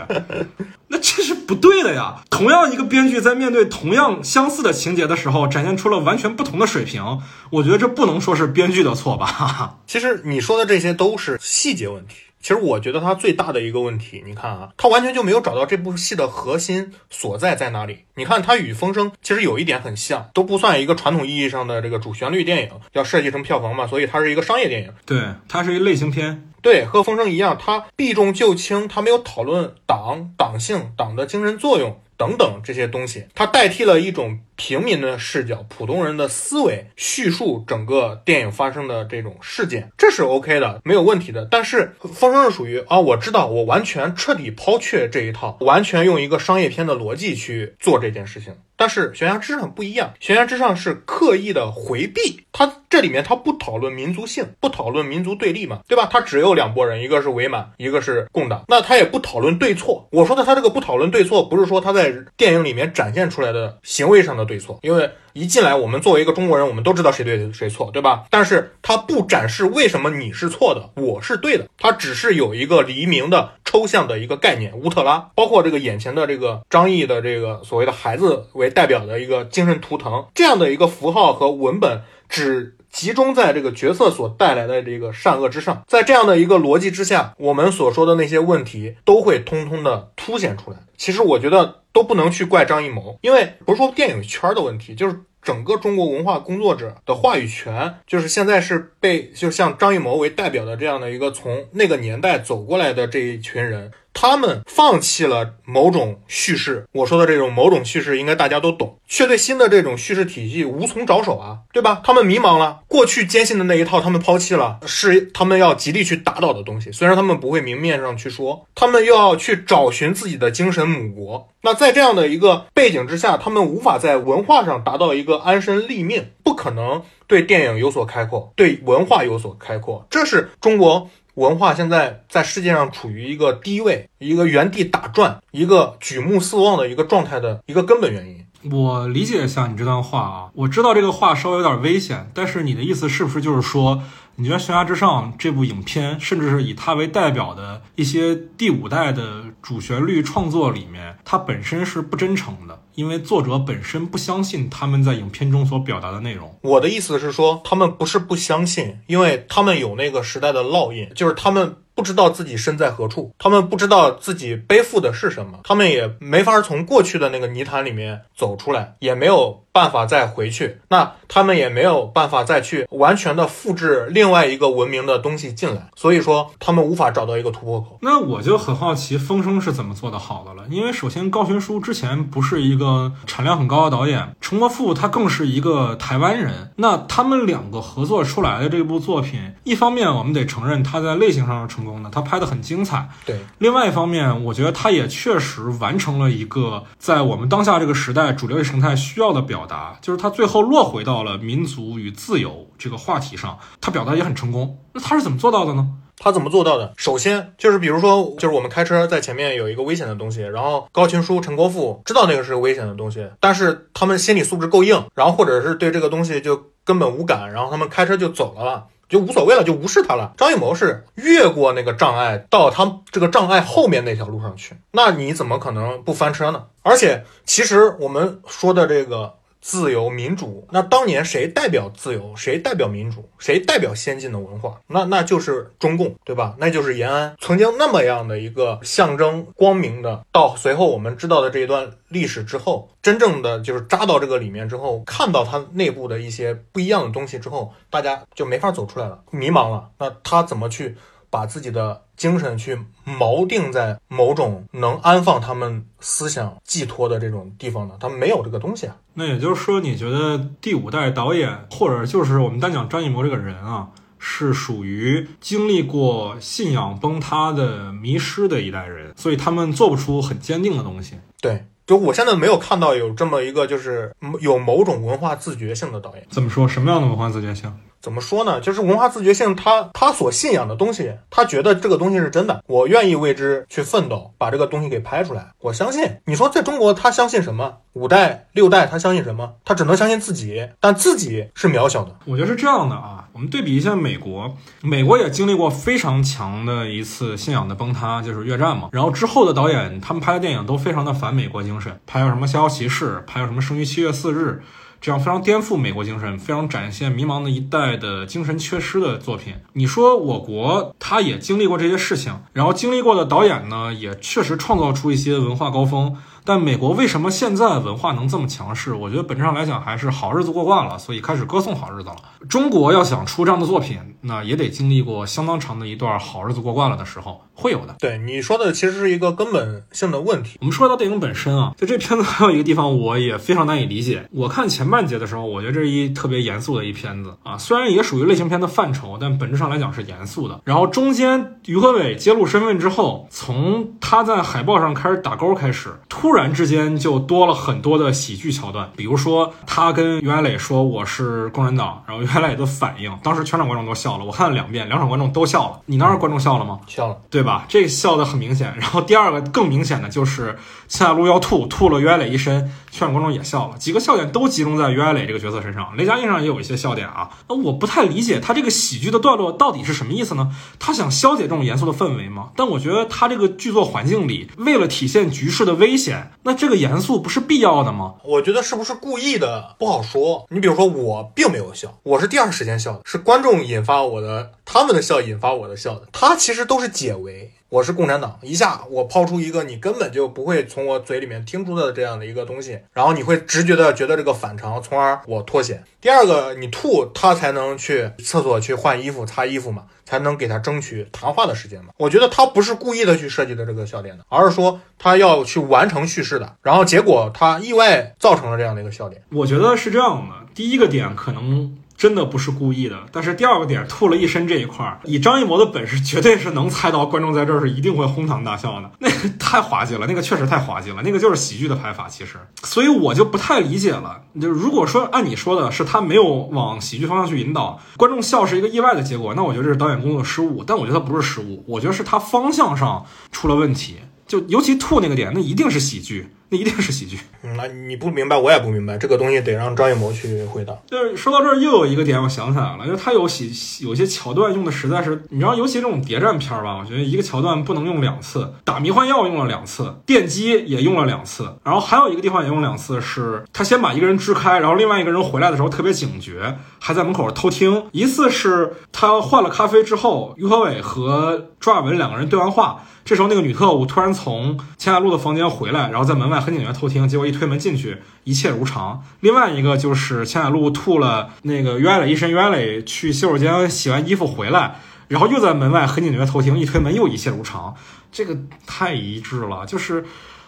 那这是不对的呀！同样一个编剧在面对同样相似的情节的时候，展现出了完全不同的水平。我觉得这不能说是编剧的错吧？其实你说的这些都是细节问题。其实我觉得他最大的一个问题，你看啊，他完全就没有找到这部戏的核心所在在哪里。你看他与《风声》其实有一点很像，都不算一个传统意义上的这个主旋律电影，要设计成票房嘛，所以它是一个商业电影。对，它是一类型片。对，和《风声》一样，它避重就轻，它没有讨论党、党性、党的精神作用。等等这些东西，它代替了一种平民的视角、普通人的思维叙述整个电影发生的这种事件，这是 OK 的，没有问题的。但是《风声》是属于啊，我知道，我完全彻底抛却这一套，完全用一个商业片的逻辑去做这件事情。但是《悬崖之上》不一样，《悬崖之上》是刻意的回避，它这里面它不讨论民族性，不讨论民族对立嘛，对吧？它只有两拨人，一个是伪满，一个是共党，那它也不讨论对错。我说的它这个不讨论对错，不是说它在电影里面展现出来的行为上的对错，因为。一进来，我们作为一个中国人，我们都知道谁对谁错，对吧？但是他不展示为什么你是错的，我是对的，他只是有一个黎明的抽象的一个概念，乌特拉，包括这个眼前的这个张译的这个所谓的孩子为代表的一个精神图腾，这样的一个符号和文本，只集中在这个角色所带来的这个善恶之上，在这样的一个逻辑之下，我们所说的那些问题都会通通的凸显出来。其实我觉得。都不能去怪张艺谋，因为不是说电影圈的问题，就是整个中国文化工作者的话语权，就是现在是被就像张艺谋为代表的这样的一个从那个年代走过来的这一群人。他们放弃了某种叙事，我说的这种某种叙事，应该大家都懂，却对新的这种叙事体系无从着手啊，对吧？他们迷茫了，过去坚信的那一套，他们抛弃了，是他们要极力去打倒的东西。虽然他们不会明面上去说，他们又要去找寻自己的精神母国。那在这样的一个背景之下，他们无法在文化上达到一个安身立命，不可能对电影有所开阔，对文化有所开阔，这是中国。文化现在在世界上处于一个低位，一个原地打转，一个举目四望的一个状态的一个根本原因。我理解一下你这段话啊，我知道这个话稍微有点危险，但是你的意思是不是就是说？你觉得《悬崖之上》这部影片，甚至是以它为代表的一些第五代的主旋律创作里面，它本身是不真诚的，因为作者本身不相信他们在影片中所表达的内容。我的意思是说，他们不是不相信，因为他们有那个时代的烙印，就是他们。不知道自己身在何处，他们不知道自己背负的是什么，他们也没法从过去的那个泥潭里面走出来，也没有办法再回去。那他们也没有办法再去完全的复制另外一个文明的东西进来，所以说他们无法找到一个突破口。那我就很好奇，风声是怎么做的好的了？因为首先高群书之前不是一个产量很高的导演，陈国富他更是一个台湾人。那他们两个合作出来的这部作品，一方面我们得承认他在类型上是成。功的，他拍的很精彩。对，另外一方面，我觉得他也确实完成了一个在我们当下这个时代主流意识形态需要的表表达，就是他最后落回到了民族与自由这个话题上，他表达也很成功。那他是怎么做到的呢？他怎么做到的？首先就是比如说，就是我们开车在前面有一个危险的东西，然后高群书、陈国富知道那个是危险的东西，但是他们心理素质够硬，然后或者是对这个东西就根本无感，然后他们开车就走了。就无所谓了，就无视他了。张艺谋是越过那个障碍，到他这个障碍后面那条路上去，那你怎么可能不翻车呢？而且，其实我们说的这个自由、民主。那当年谁代表自由？谁代表民主？谁代表先进的文化？那那就是中共，对吧？那就是延安曾经那么样的一个象征光明的。到随后我们知道的这一段历史之后，真正的就是扎到这个里面之后，看到它内部的一些不一样的东西之后，大家就没法走出来了，迷茫了。那他怎么去？把自己的精神去锚定在某种能安放他们思想寄托的这种地方呢？他们没有这个东西啊。那也就是说，你觉得第五代导演，或者就是我们单讲张艺谋这个人啊，是属于经历过信仰崩塌的迷失的一代人，所以他们做不出很坚定的东西。对，就我现在没有看到有这么一个就是有某种文化自觉性的导演。怎么说？什么样的文化自觉性？怎么说呢？就是文化自觉性，他他所信仰的东西，他觉得这个东西是真的，我愿意为之去奋斗，把这个东西给拍出来。我相信，你说在中国，他相信什么？五代六代，他相信什么？他只能相信自己，但自己是渺小的。我觉得是这样的啊。我们对比一下美国，美国也经历过非常强的一次信仰的崩塌，就是越战嘛。然后之后的导演，他们拍的电影都非常的反美国精神，拍有什么《逍遥骑士》，拍有什么《生于七月四日》。这样非常颠覆美国精神，非常展现迷茫的一代的精神缺失的作品。你说我国他也经历过这些事情，然后经历过的导演呢，也确实创造出一些文化高峰。但美国为什么现在文化能这么强势？我觉得本质上来讲还是好日子过惯了，所以开始歌颂好日子了。中国要想出这样的作品，那也得经历过相当长的一段好日子过惯了的时候，会有的。对你说的其实是一个根本性的问题。我们说到电影本身啊，就这片子还有一个地方我也非常难以理解。我看前半节的时候，我觉得这是一特别严肃的一片子啊，虽然也属于类型片的范畴，但本质上来讲是严肃的。然后中间于和伟揭露身份之后，从他在海报上开始打勾开始，突然之间就多了很多的喜剧桥段，比如说他跟于安磊说我是共产党，然后于安磊的反应，当时全场观众都笑了，我看了两遍，两场观众都笑了。你那儿观众笑了吗？笑了，对吧？这个笑的很明显。然后第二个更明显的就是夏路要吐，吐了于安磊一身，全场观众也笑了。几个笑点都集中在于爱磊这个角色身上，雷佳音上也有一些笑点啊。那我不太理解他这个喜剧的段落到底是什么意思呢？他想消解这种严肃的氛围吗？但我觉得他这个剧作环境里，为了体现局势的危险，那这个严肃不是必要的吗？我觉得是不是故意的不好说。你比如说，我并没有笑，我是第二时间笑的，是观众引发我的，他们的笑引发我的笑的。他其实都是解围。我是共产党，一下我抛出一个你根本就不会从我嘴里面听出的这样的一个东西，然后你会直觉的觉得这个反常，从而我脱险。第二个，你吐他才能去厕所去换衣服、擦衣服嘛，才能给他争取谈话的时间嘛。我觉得他不是故意的去设计的这个笑点的，而是说他要去完成叙事的，然后结果他意外造成了这样的一个笑点。我觉得是这样的，第一个点可能。真的不是故意的，但是第二个点吐了一身这一块儿，以张艺谋的本事，绝对是能猜到观众在这儿是一定会哄堂大笑的。那个太滑稽了，那个确实太滑稽了，那个就是喜剧的拍法，其实，所以我就不太理解了。就如果说按你说的是他没有往喜剧方向去引导，观众笑是一个意外的结果，那我觉得这是导演工作失误。但我觉得他不是失误，我觉得是他方向上出了问题。就尤其吐那个点，那一定是喜剧。那一定是喜剧，那你不明白，我也不明白，这个东西得让张艺谋去回答。就是说到这儿，又有一个点，我想起来了，就是他有喜有些桥段用的实在是，你知道，尤其这种谍战片吧，我觉得一个桥段不能用两次，打迷幻药用了两次，电击也用了两次，然后还有一个地方也用两次，是他先把一个人支开，然后另外一个人回来的时候特别警觉，还在门口偷听。一次是他换了咖啡之后，于和伟和朱亚文两个人对完话。这时候，那个女特务突然从钱海路的房间回来，然后在门外很警觉偷听，结果一推门进去，一切如常。另外一个就是钱海路吐了那个于爱磊一身，于爱磊去洗手间洗完衣服回来，然后又在门外很警觉偷听，一推门又一切如常。这个太一致了，就是。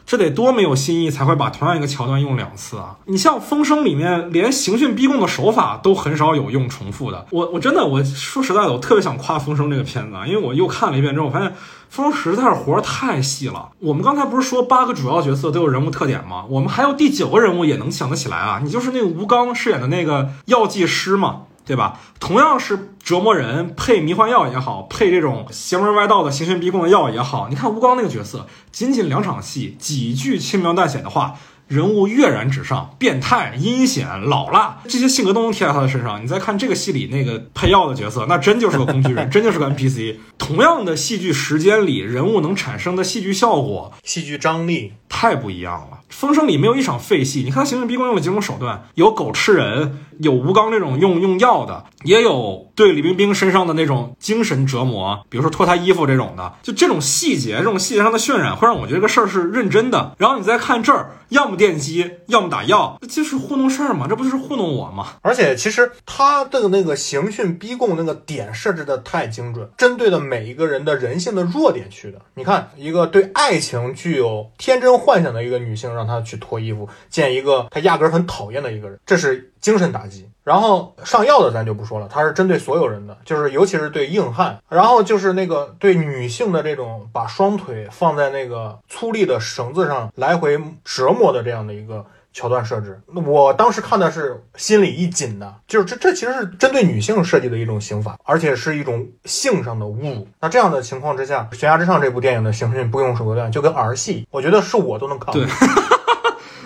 这得多没有新意才会把同样一个桥段用两次啊！你像《风声》里面，连刑讯逼供的手法都很少有用重复的。我我真的我说实在的，我特别想夸《风声》这个片子，啊，因为我又看了一遍之后，我发现《风》实在是活太细了。我们刚才不是说八个主要角色都有人物特点吗？我们还有第九个人物也能想得起来啊！你就是那个吴刚饰演的那个药剂师嘛。对吧？同样是折磨人，配迷幻药也好，配这种邪门歪道的刑讯逼供的药也好，你看吴刚那个角色，仅仅两场戏，几句轻描淡写的话，人物跃然纸上，变态、阴险、老辣，这些性格都能贴在他的身上。你再看这个戏里那个配药的角色，那真就是个工具人，真就是个 NPC。同样的戏剧时间里，人物能产生的戏剧效果、戏剧张力太不一样了。风声里没有一场废戏。你看他刑讯逼供用了几种手段，有狗吃人，有吴刚这种用用药的，也有对李冰冰身上的那种精神折磨，比如说脱她衣服这种的。就这种细节，这种细节上的渲染，会让我觉得这个事儿是认真的。然后你再看这儿，要么电击，要么打药，这就是糊弄事儿嘛？这不就是糊弄我吗？而且其实他的那个刑讯逼供那个点设置的太精准，针对的每一个人的人性的弱点去的。你看，一个对爱情具有天真幻想的一个女性，让她去脱衣服见一个她压根儿很讨厌的一个人，这是精神打击。然后上药的咱就不说了，他是针对所有人的，就是尤其是对硬汉。然后就是那个对女性的这种把双腿放在那个粗粝的绳子上来回折磨的这样的一个。桥段设置，我当时看的是心里一紧的，就是这这其实是针对女性设计的一种刑法，而且是一种性上的侮辱。那这样的情况之下，《悬崖之上》这部电影的刑讯不用手段就跟儿戏，我觉得是我都能扛。对，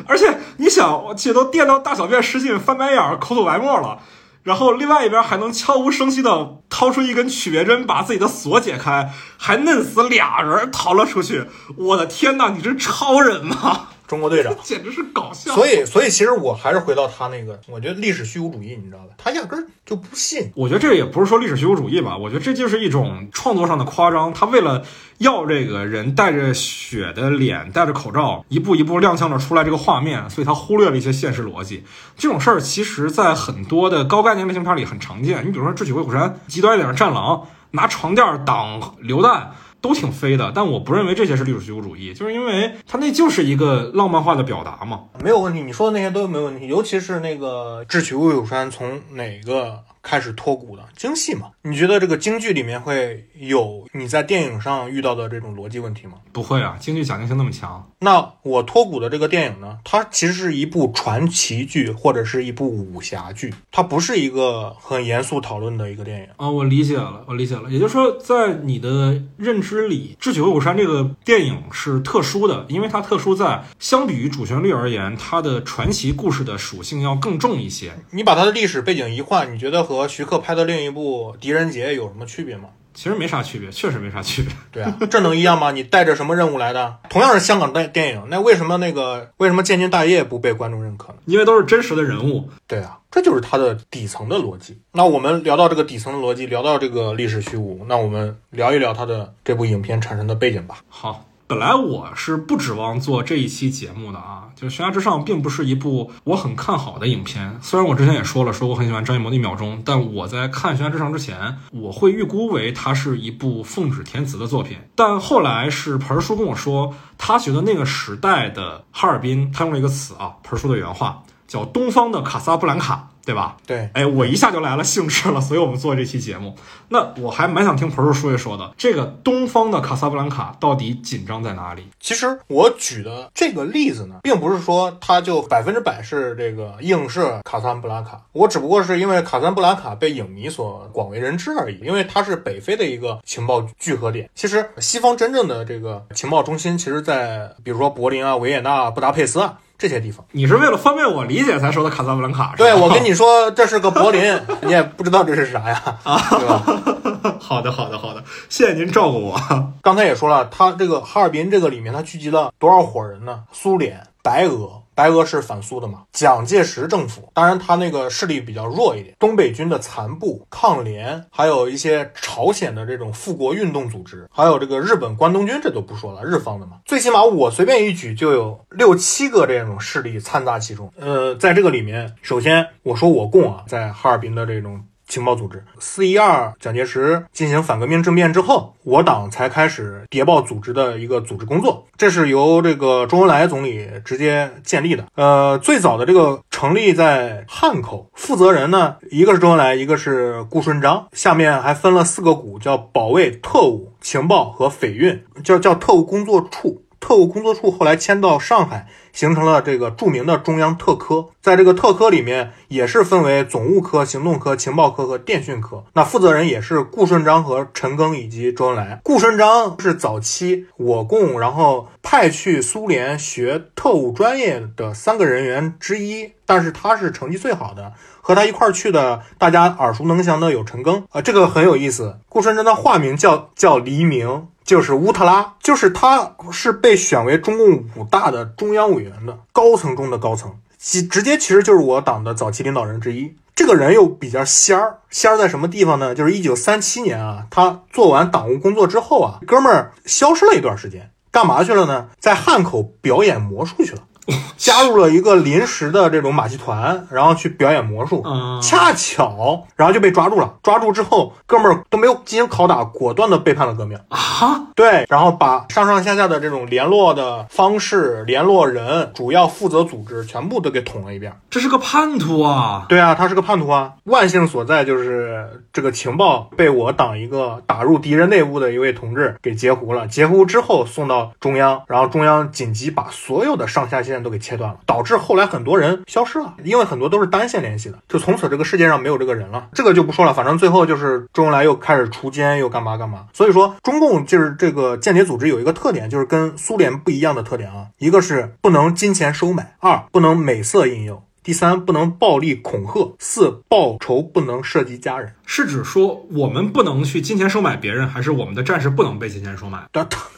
而 且想，我且都电到大小便失禁、翻白眼儿、口吐白沫了，然后另外一边还能悄无声息的掏出一根曲别针，把自己的锁解开，还弄死俩人逃了出去。我的天呐，你是超人吗？中国队长 简直是搞笑，所以，所以其实我还是回到他那个，我觉得历史虚无主义，你知道吧？他压根儿就不信。我觉得这也不是说历史虚无主义吧，我觉得这就是一种创作上的夸张。他为了要这个人带着血的脸，戴着口罩，一步一步踉跄着出来这个画面，所以他忽略了一些现实逻辑。这种事儿其实，在很多的高概念类型片里很常见。你比如说《智取威虎山》，极端一点的《战狼》，拿床垫挡榴弹。都挺飞的，但我不认为这些是历史虚无主义，就是因为它那就是一个浪漫化的表达嘛，没有问题。你说的那些都没有问题，尤其是那个智取威虎山从哪个？开始脱骨的京戏嘛？你觉得这个京剧里面会有你在电影上遇到的这种逻辑问题吗？不会啊，京剧讲究性那么强。那我脱骨的这个电影呢？它其实是一部传奇剧或者是一部武侠剧，它不是一个很严肃讨论的一个电影啊。我理解了，我理解了。也就是说，在你的认知里，《智取威虎山》这个电影是特殊的，因为它特殊在相比于主旋律而言，它的传奇故事的属性要更重一些。你把它的历史背景一换，你觉得和和徐克拍的另一部《狄仁杰》有什么区别吗？其实没啥区别，确实没啥区别。对啊，这能一样吗？你带着什么任务来的？同样是香港电电影，那为什么那个为什么《建军大业》不被观众认可呢？因为都是真实的人物。对啊，这就是它的底层的逻辑。那我们聊到这个底层的逻辑，聊到这个历史虚无，那我们聊一聊它的这部影片产生的背景吧。好。本来我是不指望做这一期节目的啊，就《悬崖之上》并不是一部我很看好的影片。虽然我之前也说了，说我很喜欢张艺谋的《一秒钟》，但我在看《悬崖之上》之前，我会预估为它是一部奉旨填词的作品。但后来是盆叔跟我说，他觉得那个时代的哈尔滨，他用了一个词啊，盆叔的原话叫“东方的卡萨布兰卡”。对吧？对，哎，我一下就来了兴致了，所以我们做这期节目。那我还蛮想听盆儿叔说一说的，这个东方的卡萨布兰卡到底紧张在哪里？其实我举的这个例子呢，并不是说它就百分之百是这个映射卡萨布兰卡，我只不过是因为卡萨布兰卡被影迷所广为人知而已，因为它是北非的一个情报聚合点。其实西方真正的这个情报中心，其实在比如说柏林啊、维也纳、布达佩斯啊。这些地方，你是为了方便我理解才说的卡萨布兰卡？对，我跟你说这是个柏林，你也不知道这是啥呀？啊，对吧？好的，好的，好的，谢谢您照顾我。刚才也说了，他这个哈尔滨这个里面，他聚集了多少伙人呢？苏联、白俄。白俄是反苏的嘛？蒋介石政府，当然他那个势力比较弱一点。东北军的残部、抗联，还有一些朝鲜的这种复国运动组织，还有这个日本关东军，这都不说了，日方的嘛。最起码我随便一举就有六七个这种势力掺杂其中。呃，在这个里面，首先我说我共啊，在哈尔滨的这种。情报组织四一二，蒋介石进行反革命政变之后，我党才开始谍报组织的一个组织工作。这是由这个周恩来总理直接建立的。呃，最早的这个成立在汉口，负责人呢，一个是周恩来，一个是顾顺章，下面还分了四个股，叫保卫、特务、情报和匪运，叫叫特务工作处。特务工作处后来迁到上海。形成了这个著名的中央特科，在这个特科里面也是分为总务科、行动科、情报科和电讯科。那负责人也是顾顺章和陈赓以及周恩来。顾顺章是早期我共然后派去苏联学特务专业的三个人员之一，但是他是成绩最好的。和他一块儿去的，大家耳熟能详的有陈赓啊，这个很有意思。顾顺章的化名叫叫黎明。就是乌特拉，就是他是被选为中共五大的中央委员的高层中的高层，其直接其实就是我党的早期领导人之一。这个人又比较仙儿，仙儿在什么地方呢？就是一九三七年啊，他做完党务工作之后啊，哥们儿消失了一段时间，干嘛去了呢？在汉口表演魔术去了。加入了一个临时的这种马戏团，然后去表演魔术，恰巧然后就被抓住了。抓住之后，哥们儿都没有进行拷打，果断的背叛了革命啊！对，然后把上上下下的这种联络的方式、联络人、主要负责组织全部都给捅了一遍。这是个叛徒啊！对啊，他是个叛徒啊！万幸所在就是这个情报被我党一个打入敌人内部的一位同志给截胡了。截胡之后送到中央，然后中央紧急把所有的上下线。都给切断了，导致后来很多人消失了，因为很多都是单线联系的，就从此这个世界上没有这个人了。这个就不说了，反正最后就是周恩来又开始锄奸，又干嘛干嘛。所以说，中共就是这个间谍组织有一个特点，就是跟苏联不一样的特点啊，一个是不能金钱收买，二不能美色引诱。第三，不能暴力恐吓；四，报仇不能涉及家人。是指说我们不能去金钱收买别人，还是我们的战士不能被金钱收买？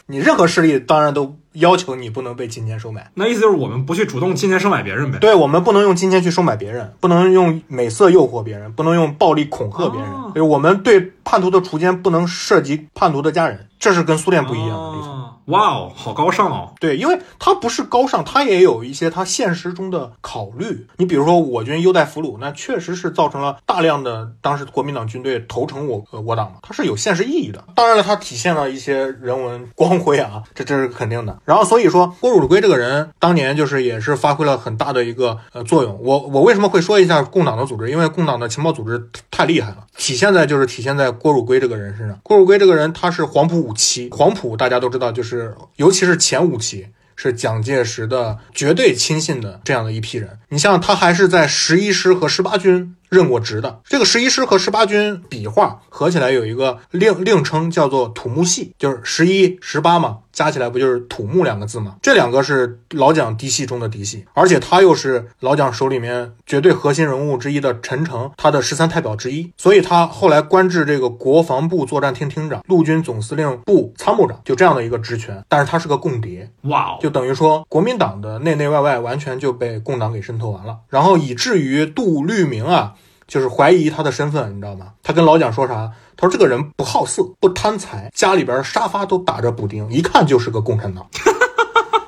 你任何势力当然都要求你不能被金钱收买。那意思就是我们不去主动金钱收买别人呗？对，我们不能用金钱去收买别人，不能用美色诱惑别人，不能用暴力恐吓别人。我们对叛徒的锄奸不能涉及叛徒的家人，这是跟苏联不一样的地方。哇哦，好高尚哦！对，因为它不是高尚，它也有一些它现实中的考虑。你比如说，我军优待俘虏，那确实是造成了大量的当时国民党军队投诚我呃我党嘛，它是有现实意义的。当然了，它体现了一些人文光辉啊，这这是肯定的。然后所以说，郭汝瑰这个人当年就是也是发挥了很大的一个呃作用。我我为什么会说一下共党的组织？因为共党的情报组织太厉害了，体现在就是体现在郭汝瑰这个人身上。郭汝瑰这个人他是黄埔五期，黄埔大家都知道就是。是，尤其是前五期是蒋介石的绝对亲信的这样的一批人。你像他还是在十一师和十八军任过职的。这个十一师和十八军笔画合起来有一个另另称叫做土木系，就是十一十八嘛。加起来不就是土木两个字吗？这两个是老蒋嫡系中的嫡系，而且他又是老蒋手里面绝对核心人物之一的陈诚，他的十三太保之一，所以他后来官至这个国防部作战厅厅长、陆军总司令部参谋长，就这样的一个职权。但是他是个共谍，哇，就等于说国民党的内内外外完全就被共党给渗透完了，然后以至于杜聿明啊，就是怀疑他的身份，你知道吗？他跟老蒋说啥？他说：“这个人不好色，不贪财，家里边沙发都打着补丁，一看就是个共产党，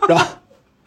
是吧？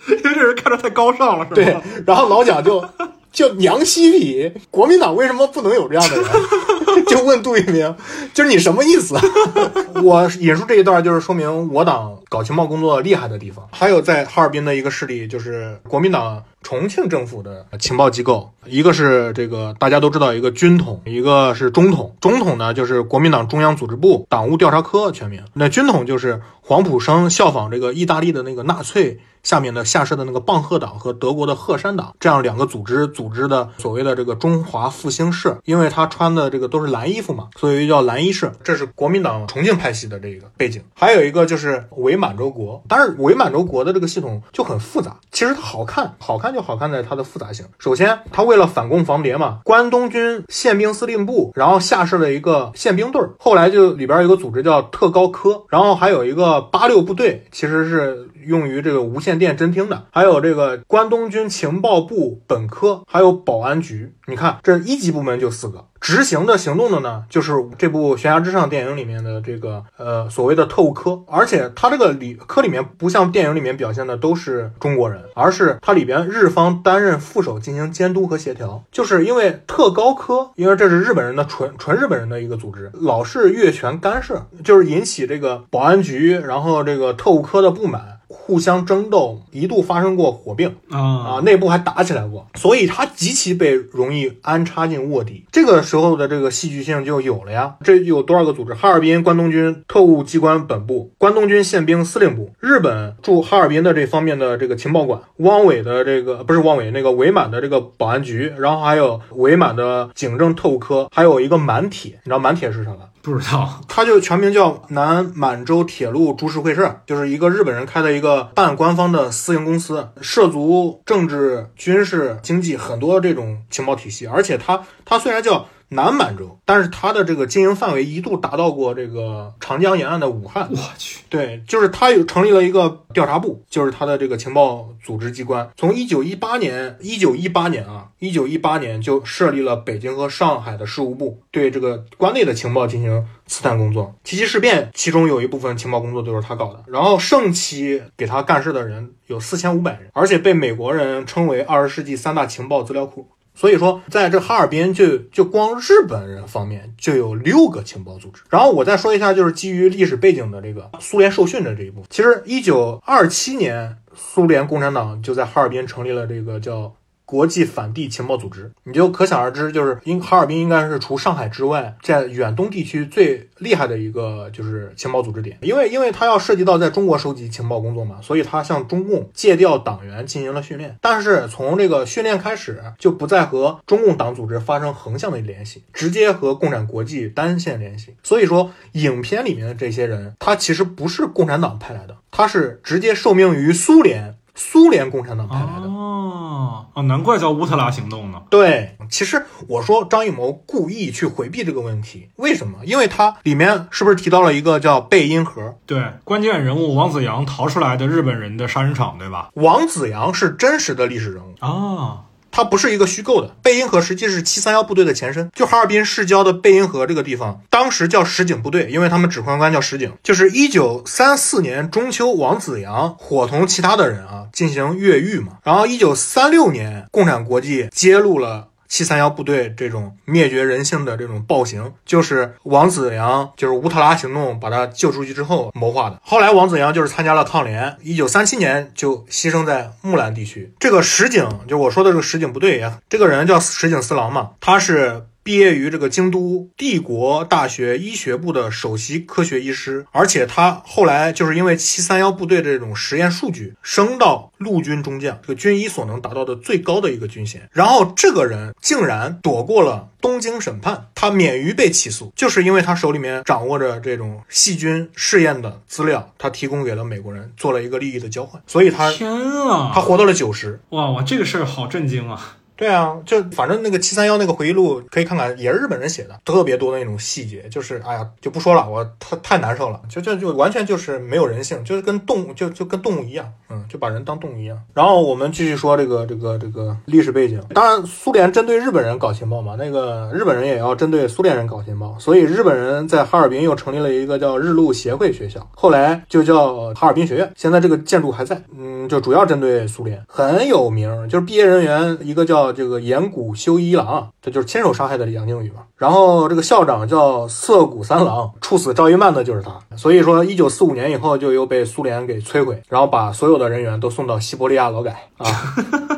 因为这人看着太高尚了，是吧？对。然后老蒋就就娘西皮，国民党为什么不能有这样的人？就问杜聿明，就是你什么意思？我引述这一段，就是说明我党搞情报工作厉害的地方。还有在哈尔滨的一个势力，就是国民党。”重庆政府的情报机构，一个是这个大家都知道一个军统，一个是中统。中统呢就是国民党中央组织部党务调查科全名，那军统就是黄埔生效仿这个意大利的那个纳粹。下面的下设的那个棒赫党和德国的赫山党这样两个组织组织的所谓的这个中华复兴社，因为他穿的这个都是蓝衣服嘛，所以叫蓝衣社。这是国民党重庆派系的这个背景。还有一个就是伪伪满洲国，但是伪满洲国的这个系统就很复杂。其实它好看，好看就好看在它的复杂性。首先，它为了反攻防谍嘛，关东军宪兵司令部，然后下设了一个宪兵队儿，后来就里边有个组织叫特高科，然后还有一个八六部队，其实是。用于这个无线电侦听的，还有这个关东军情报部本科，还有保安局。你看，这一级部门就四个。执行的行动的呢，就是这部《悬崖之上》电影里面的这个呃所谓的特务科，而且它这个里科里面不像电影里面表现的都是中国人，而是它里边日方担任副手进行监督和协调，就是因为特高科，因为这是日本人的纯纯日本人的一个组织，老是越权干涉，就是引起这个保安局，然后这个特务科的不满。互相争斗，一度发生过火并啊啊，内部还打起来过，所以他极其被容易安插进卧底。这个时候的这个戏剧性就有了呀。这有多少个组织？哈尔滨关东军特务机关本部、关东军宪兵司令部、日本驻哈尔滨的这方面的这个情报馆、汪伪的这个不是汪伪那个伪满的这个保安局，然后还有伪满的警政特务科，还有一个满铁。你知道满铁是啥吗？不知道，它就全名叫南满洲铁路株式会社，就是一个日本人开的一个半官方的私营公司，涉足政治、军事、经济很多这种情报体系。而且它它虽然叫南满洲，但是它的这个经营范围一度达到过这个长江沿岸的武汉。我去，对，就是他有成立了一个调查部，就是他的这个情报组织机关。从一九一八年，一九一八年啊，一九一八年就设立了北京和上海的事务部，对这个关内的情报进行刺探工作。七七事变，其中有一部分情报工作都是他搞的。然后盛期给他干事的人有四千五百人，而且被美国人称为二十世纪三大情报资料库。所以说，在这哈尔滨就就光日本人方面就有六个情报组织。然后我再说一下，就是基于历史背景的这个苏联受训的这一部分。其实，一九二七年，苏联共产党就在哈尔滨成立了这个叫。国际反帝情报组织，你就可想而知，就是因哈尔滨应该是除上海之外，在远东地区最厉害的一个就是情报组织点，因为因为它要涉及到在中国收集情报工作嘛，所以它向中共借调党员进行了训练。但是从这个训练开始，就不再和中共党组织发生横向的联系，直接和共产国际单线联系。所以说，影片里面的这些人，他其实不是共产党派来的，他是直接受命于苏联。苏联共产党派来的哦啊，难怪叫乌特拉行动呢。对，其实我说张艺谋故意去回避这个问题，为什么？因为他里面是不是提到了一个叫贝因河？对，关键人物王子阳逃出来的日本人的杀人场，对吧？王子阳是真实的历史人物啊。它不是一个虚构的，贝因河实际是七三幺部队的前身。就哈尔滨市郊的贝因河这个地方，当时叫石井部队，因为他们指挥官叫石井。就是一九三四年中秋，王子阳伙同其他的人啊进行越狱嘛。然后一九三六年，共产国际揭露了。七三幺部队这种灭绝人性的这种暴行，就是王子阳就是乌特拉行动把他救出去之后谋划的。后来王子阳就是参加了抗联，一九三七年就牺牲在木兰地区。这个石井，就我说的这个石井部队呀，这个人叫石井四郎嘛，他是。毕业于这个京都帝国大学医学部的首席科学医师，而且他后来就是因为七三幺部队这种实验数据升到陆军中将，这个军医所能达到的最高的一个军衔。然后这个人竟然躲过了东京审判，他免于被起诉，就是因为他手里面掌握着这种细菌试验的资料，他提供给了美国人，做了一个利益的交换，所以他天啊，他活到了九十。哇哇，这个事儿好震惊啊！对啊，就反正那个七三幺那个回忆录可以看看，也是日本人写的，特别多的那种细节，就是哎呀就不说了，我太太难受了，就就就完全就是没有人性，就是跟动物就就跟动物一样，嗯，就把人当动物一样。然后我们继续说这个这个这个历史背景，当然苏联针对日本人搞情报嘛，那个日本人也要针对苏联人搞情报，所以日本人在哈尔滨又成立了一个叫日露协会学校，后来就叫哈尔滨学院，现在这个建筑还在，嗯，就主要针对苏联，很有名，就是毕业人员一个叫。这个岩谷修一郎，这就是亲手杀害的杨靖宇嘛。然后这个校长叫涩谷三郎，处死赵一曼的就是他。所以说，一九四五年以后就又被苏联给摧毁，然后把所有的人员都送到西伯利亚劳改啊。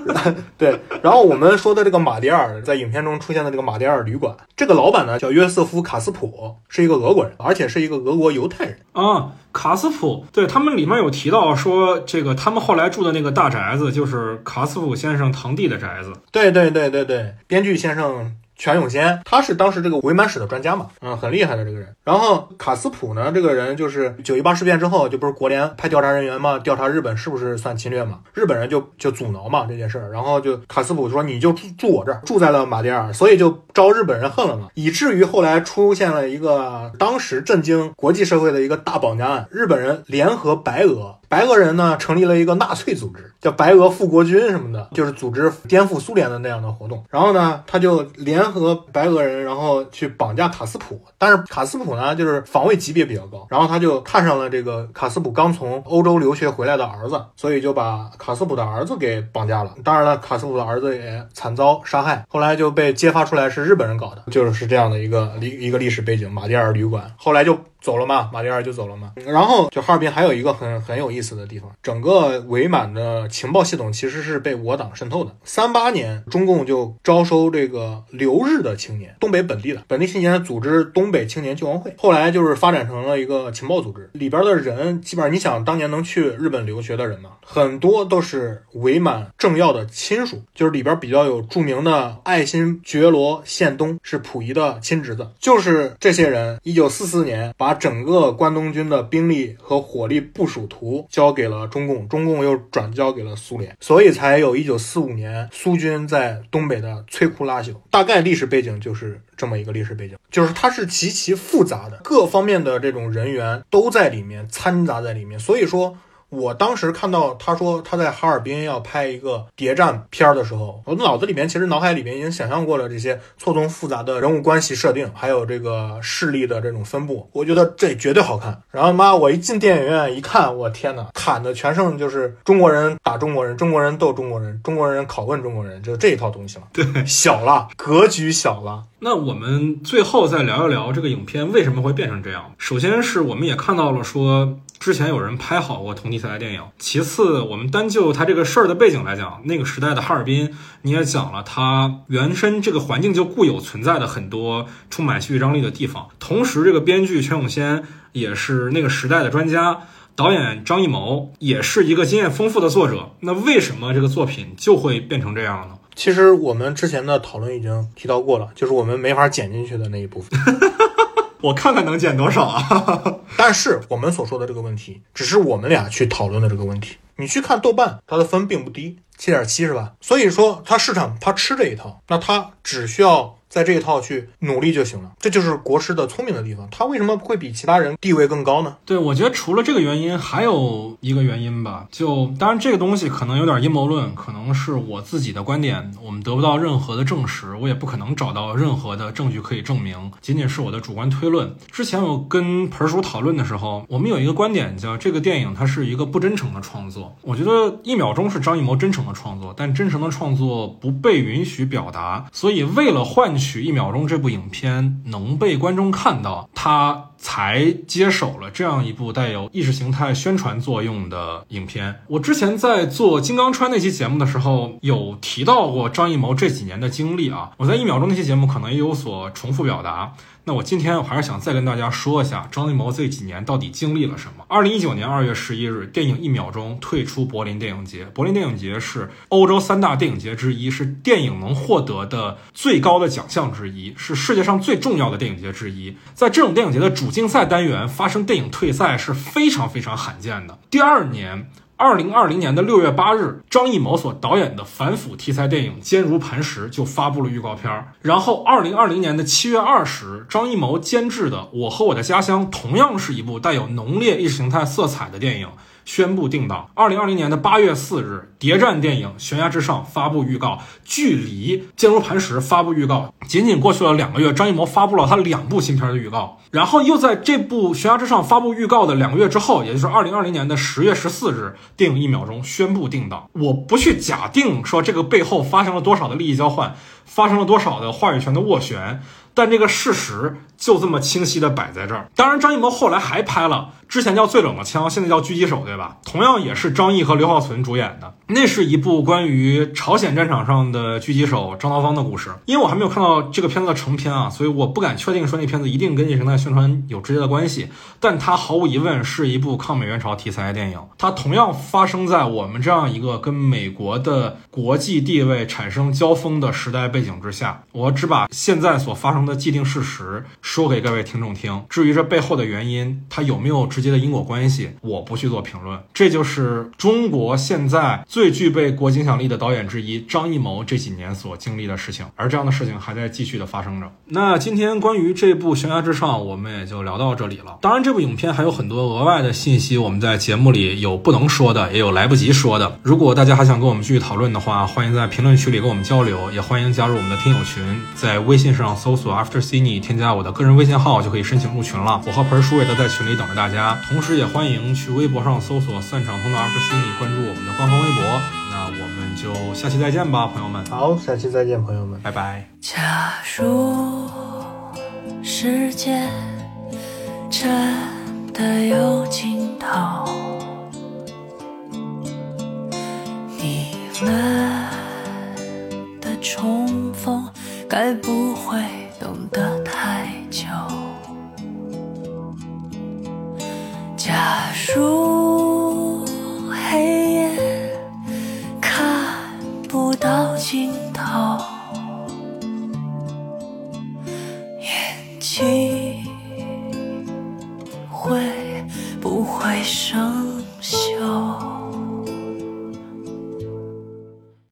对，然后我们说的这个马迭尔，在影片中出现的这个马迭尔旅馆，这个老板呢叫约瑟夫卡斯普，是一个俄国人，而且是一个俄国犹太人啊。卡斯普，对他们里面有提到说，这个他们后来住的那个大宅子，就是卡斯普先生堂弟的宅子。对对对对对，编剧先生。全永先，他是当时这个伪满史的专家嘛，嗯，很厉害的这个人。然后卡斯普呢，这个人就是九一八事变之后，就不是国联派调查人员嘛，调查日本是不是算侵略嘛？日本人就就阻挠嘛这件事儿，然后就卡斯普说你就住住我这儿，住在了马迭尔，所以就招日本人恨了嘛，以至于后来出现了一个当时震惊国际社会的一个大绑架案，日本人联合白俄。白俄人呢，成立了一个纳粹组织，叫白俄复国军什么的，就是组织颠覆苏联的那样的活动。然后呢，他就联合白俄人，然后去绑架卡斯普。但是卡斯普呢，就是防卫级别比较高，然后他就看上了这个卡斯普刚从欧洲留学回来的儿子，所以就把卡斯普的儿子给绑架了。当然了，卡斯普的儿子也惨遭杀害，后来就被揭发出来是日本人搞的，就是这样的一个历一个历史背景。马迭尔旅馆后来就。走了嘛，马迭尔就走了嘛。然后就哈尔滨还有一个很很有意思的地方，整个伪满的情报系统其实是被我党渗透的。三八年，中共就招收这个留日的青年，东北本地的本地青年组织东北青年救亡会，后来就是发展成了一个情报组织。里边的人基本上，你想当年能去日本留学的人嘛，很多都是伪满政要的亲属，就是里边比较有著名的爱新觉罗宪东是溥仪的亲侄子，就是这些人，一九四四年把。整个关东军的兵力和火力部署图交给了中共，中共又转交给了苏联，所以才有一九四五年苏军在东北的摧枯拉朽。大概历史背景就是这么一个历史背景，就是它是极其复杂的，各方面的这种人员都在里面掺杂在里面，所以说。我当时看到他说他在哈尔滨要拍一个谍战片儿的时候，我脑子里面其实脑海里面已经想象过了这些错综复杂的人物关系设定，还有这个势力的这种分布，我觉得这绝对好看。然后妈，我一进电影院一看，我天哪，砍的全剩就是中国人打中国人，中国人斗中国人，中国人拷问中国人，就这一套东西了。对，小了，格局小了。那我们最后再聊一聊这个影片为什么会变成这样。首先是我们也看到了说。之前有人拍好过同题材的电影。其次，我们单就它这个事儿的背景来讲，那个时代的哈尔滨，你也讲了，它原身这个环境就固有存在的很多充满戏剧张力的地方。同时，这个编剧全永先也是那个时代的专家，导演张艺谋也是一个经验丰富的作者。那为什么这个作品就会变成这样呢？其实我们之前的讨论已经提到过了，就是我们没法剪进去的那一部分。我看看能减多少啊！但是我们所说的这个问题，只是我们俩去讨论的这个问题。你去看豆瓣，它的分并不低，七点七是吧？所以说它市场它吃这一套，那它只需要。在这一套去努力就行了，这就是国师的聪明的地方。他为什么会比其他人地位更高呢？对，我觉得除了这个原因，还有一个原因吧。就当然这个东西可能有点阴谋论，可能是我自己的观点，我们得不到任何的证实，我也不可能找到任何的证据可以证明，仅仅是我的主观推论。之前我跟盆叔讨论的时候，我们有一个观点叫这个电影它是一个不真诚的创作。我觉得一秒钟是张艺谋真诚的创作，但真诚的创作不被允许表达，所以为了换。取一秒钟这部影片能被观众看到，他才接手了这样一部带有意识形态宣传作用的影片。我之前在做《金刚川》那期节目的时候，有提到过张艺谋这几年的经历啊。我在一秒钟那期节目可能也有所重复表达。那我今天我还是想再跟大家说一下张艺谋这几年到底经历了什么。二零一九年二月十一日，电影《一秒钟》退出柏林电影节。柏林电影节是欧洲三大电影节之一，是电影能获得的最高的奖项之一，是世界上最重要的电影节之一。在这种电影节的主竞赛单元发生电影退赛是非常非常罕见的。第二年。二零二零年的六月八日，张艺谋所导演的反腐题材电影《坚如磐石》就发布了预告片。然后，二零二零年的七月二十，张艺谋监制的《我和我的家乡》同样是一部带有浓烈意识形态色彩的电影。宣布定档。二零二零年的八月四日，谍战电影《悬崖之上》发布预告，距离《坚如磐石》发布预告仅仅过去了两个月，张艺谋发布了他两部新片的预告，然后又在这部《悬崖之上》发布预告的两个月之后，也就是二零二零年的十月十四日，电影《一秒钟》宣布定档。我不去假定说这个背后发生了多少的利益交换，发生了多少的话语权的斡旋，但这个事实就这么清晰的摆在这儿。当然，张艺谋后来还拍了。之前叫最冷的枪，现在叫狙击手，对吧？同样也是张译和刘浩存主演的，那是一部关于朝鲜战场上的狙击手张桃芳的故事。因为我还没有看到这个片子的成片啊，所以我不敢确定说那片子一定跟意识形态宣传有直接的关系。但它毫无疑问是一部抗美援朝题材的电影。它同样发生在我们这样一个跟美国的国际地位产生交锋的时代背景之下。我只把现在所发生的既定事实说给各位听众听。至于这背后的原因，它有没有？直接的因果关系，我不去做评论。这就是中国现在最具备国际影响力的导演之一张艺谋这几年所经历的事情，而这样的事情还在继续的发生着。那今天关于这部《悬崖之上》，我们也就聊到这里了。当然，这部影片还有很多额外的信息，我们在节目里有不能说的，也有来不及说的。如果大家还想跟我们继续讨论的话，欢迎在评论区里跟我们交流，也欢迎加入我们的听友群，在微信上搜索 After Cine，添加我的个人微信号就可以申请入群了。我和盆叔也都在群里等着大家。同时，也欢迎去微博上搜索“散场通道 Cine”，关注我们的官方微博。那我们就下期再见吧，朋友们。好，下期再见，朋友们，拜拜。假如世界真的有尽头，你们的重逢该不会等得太久。假如黑夜看不到尽头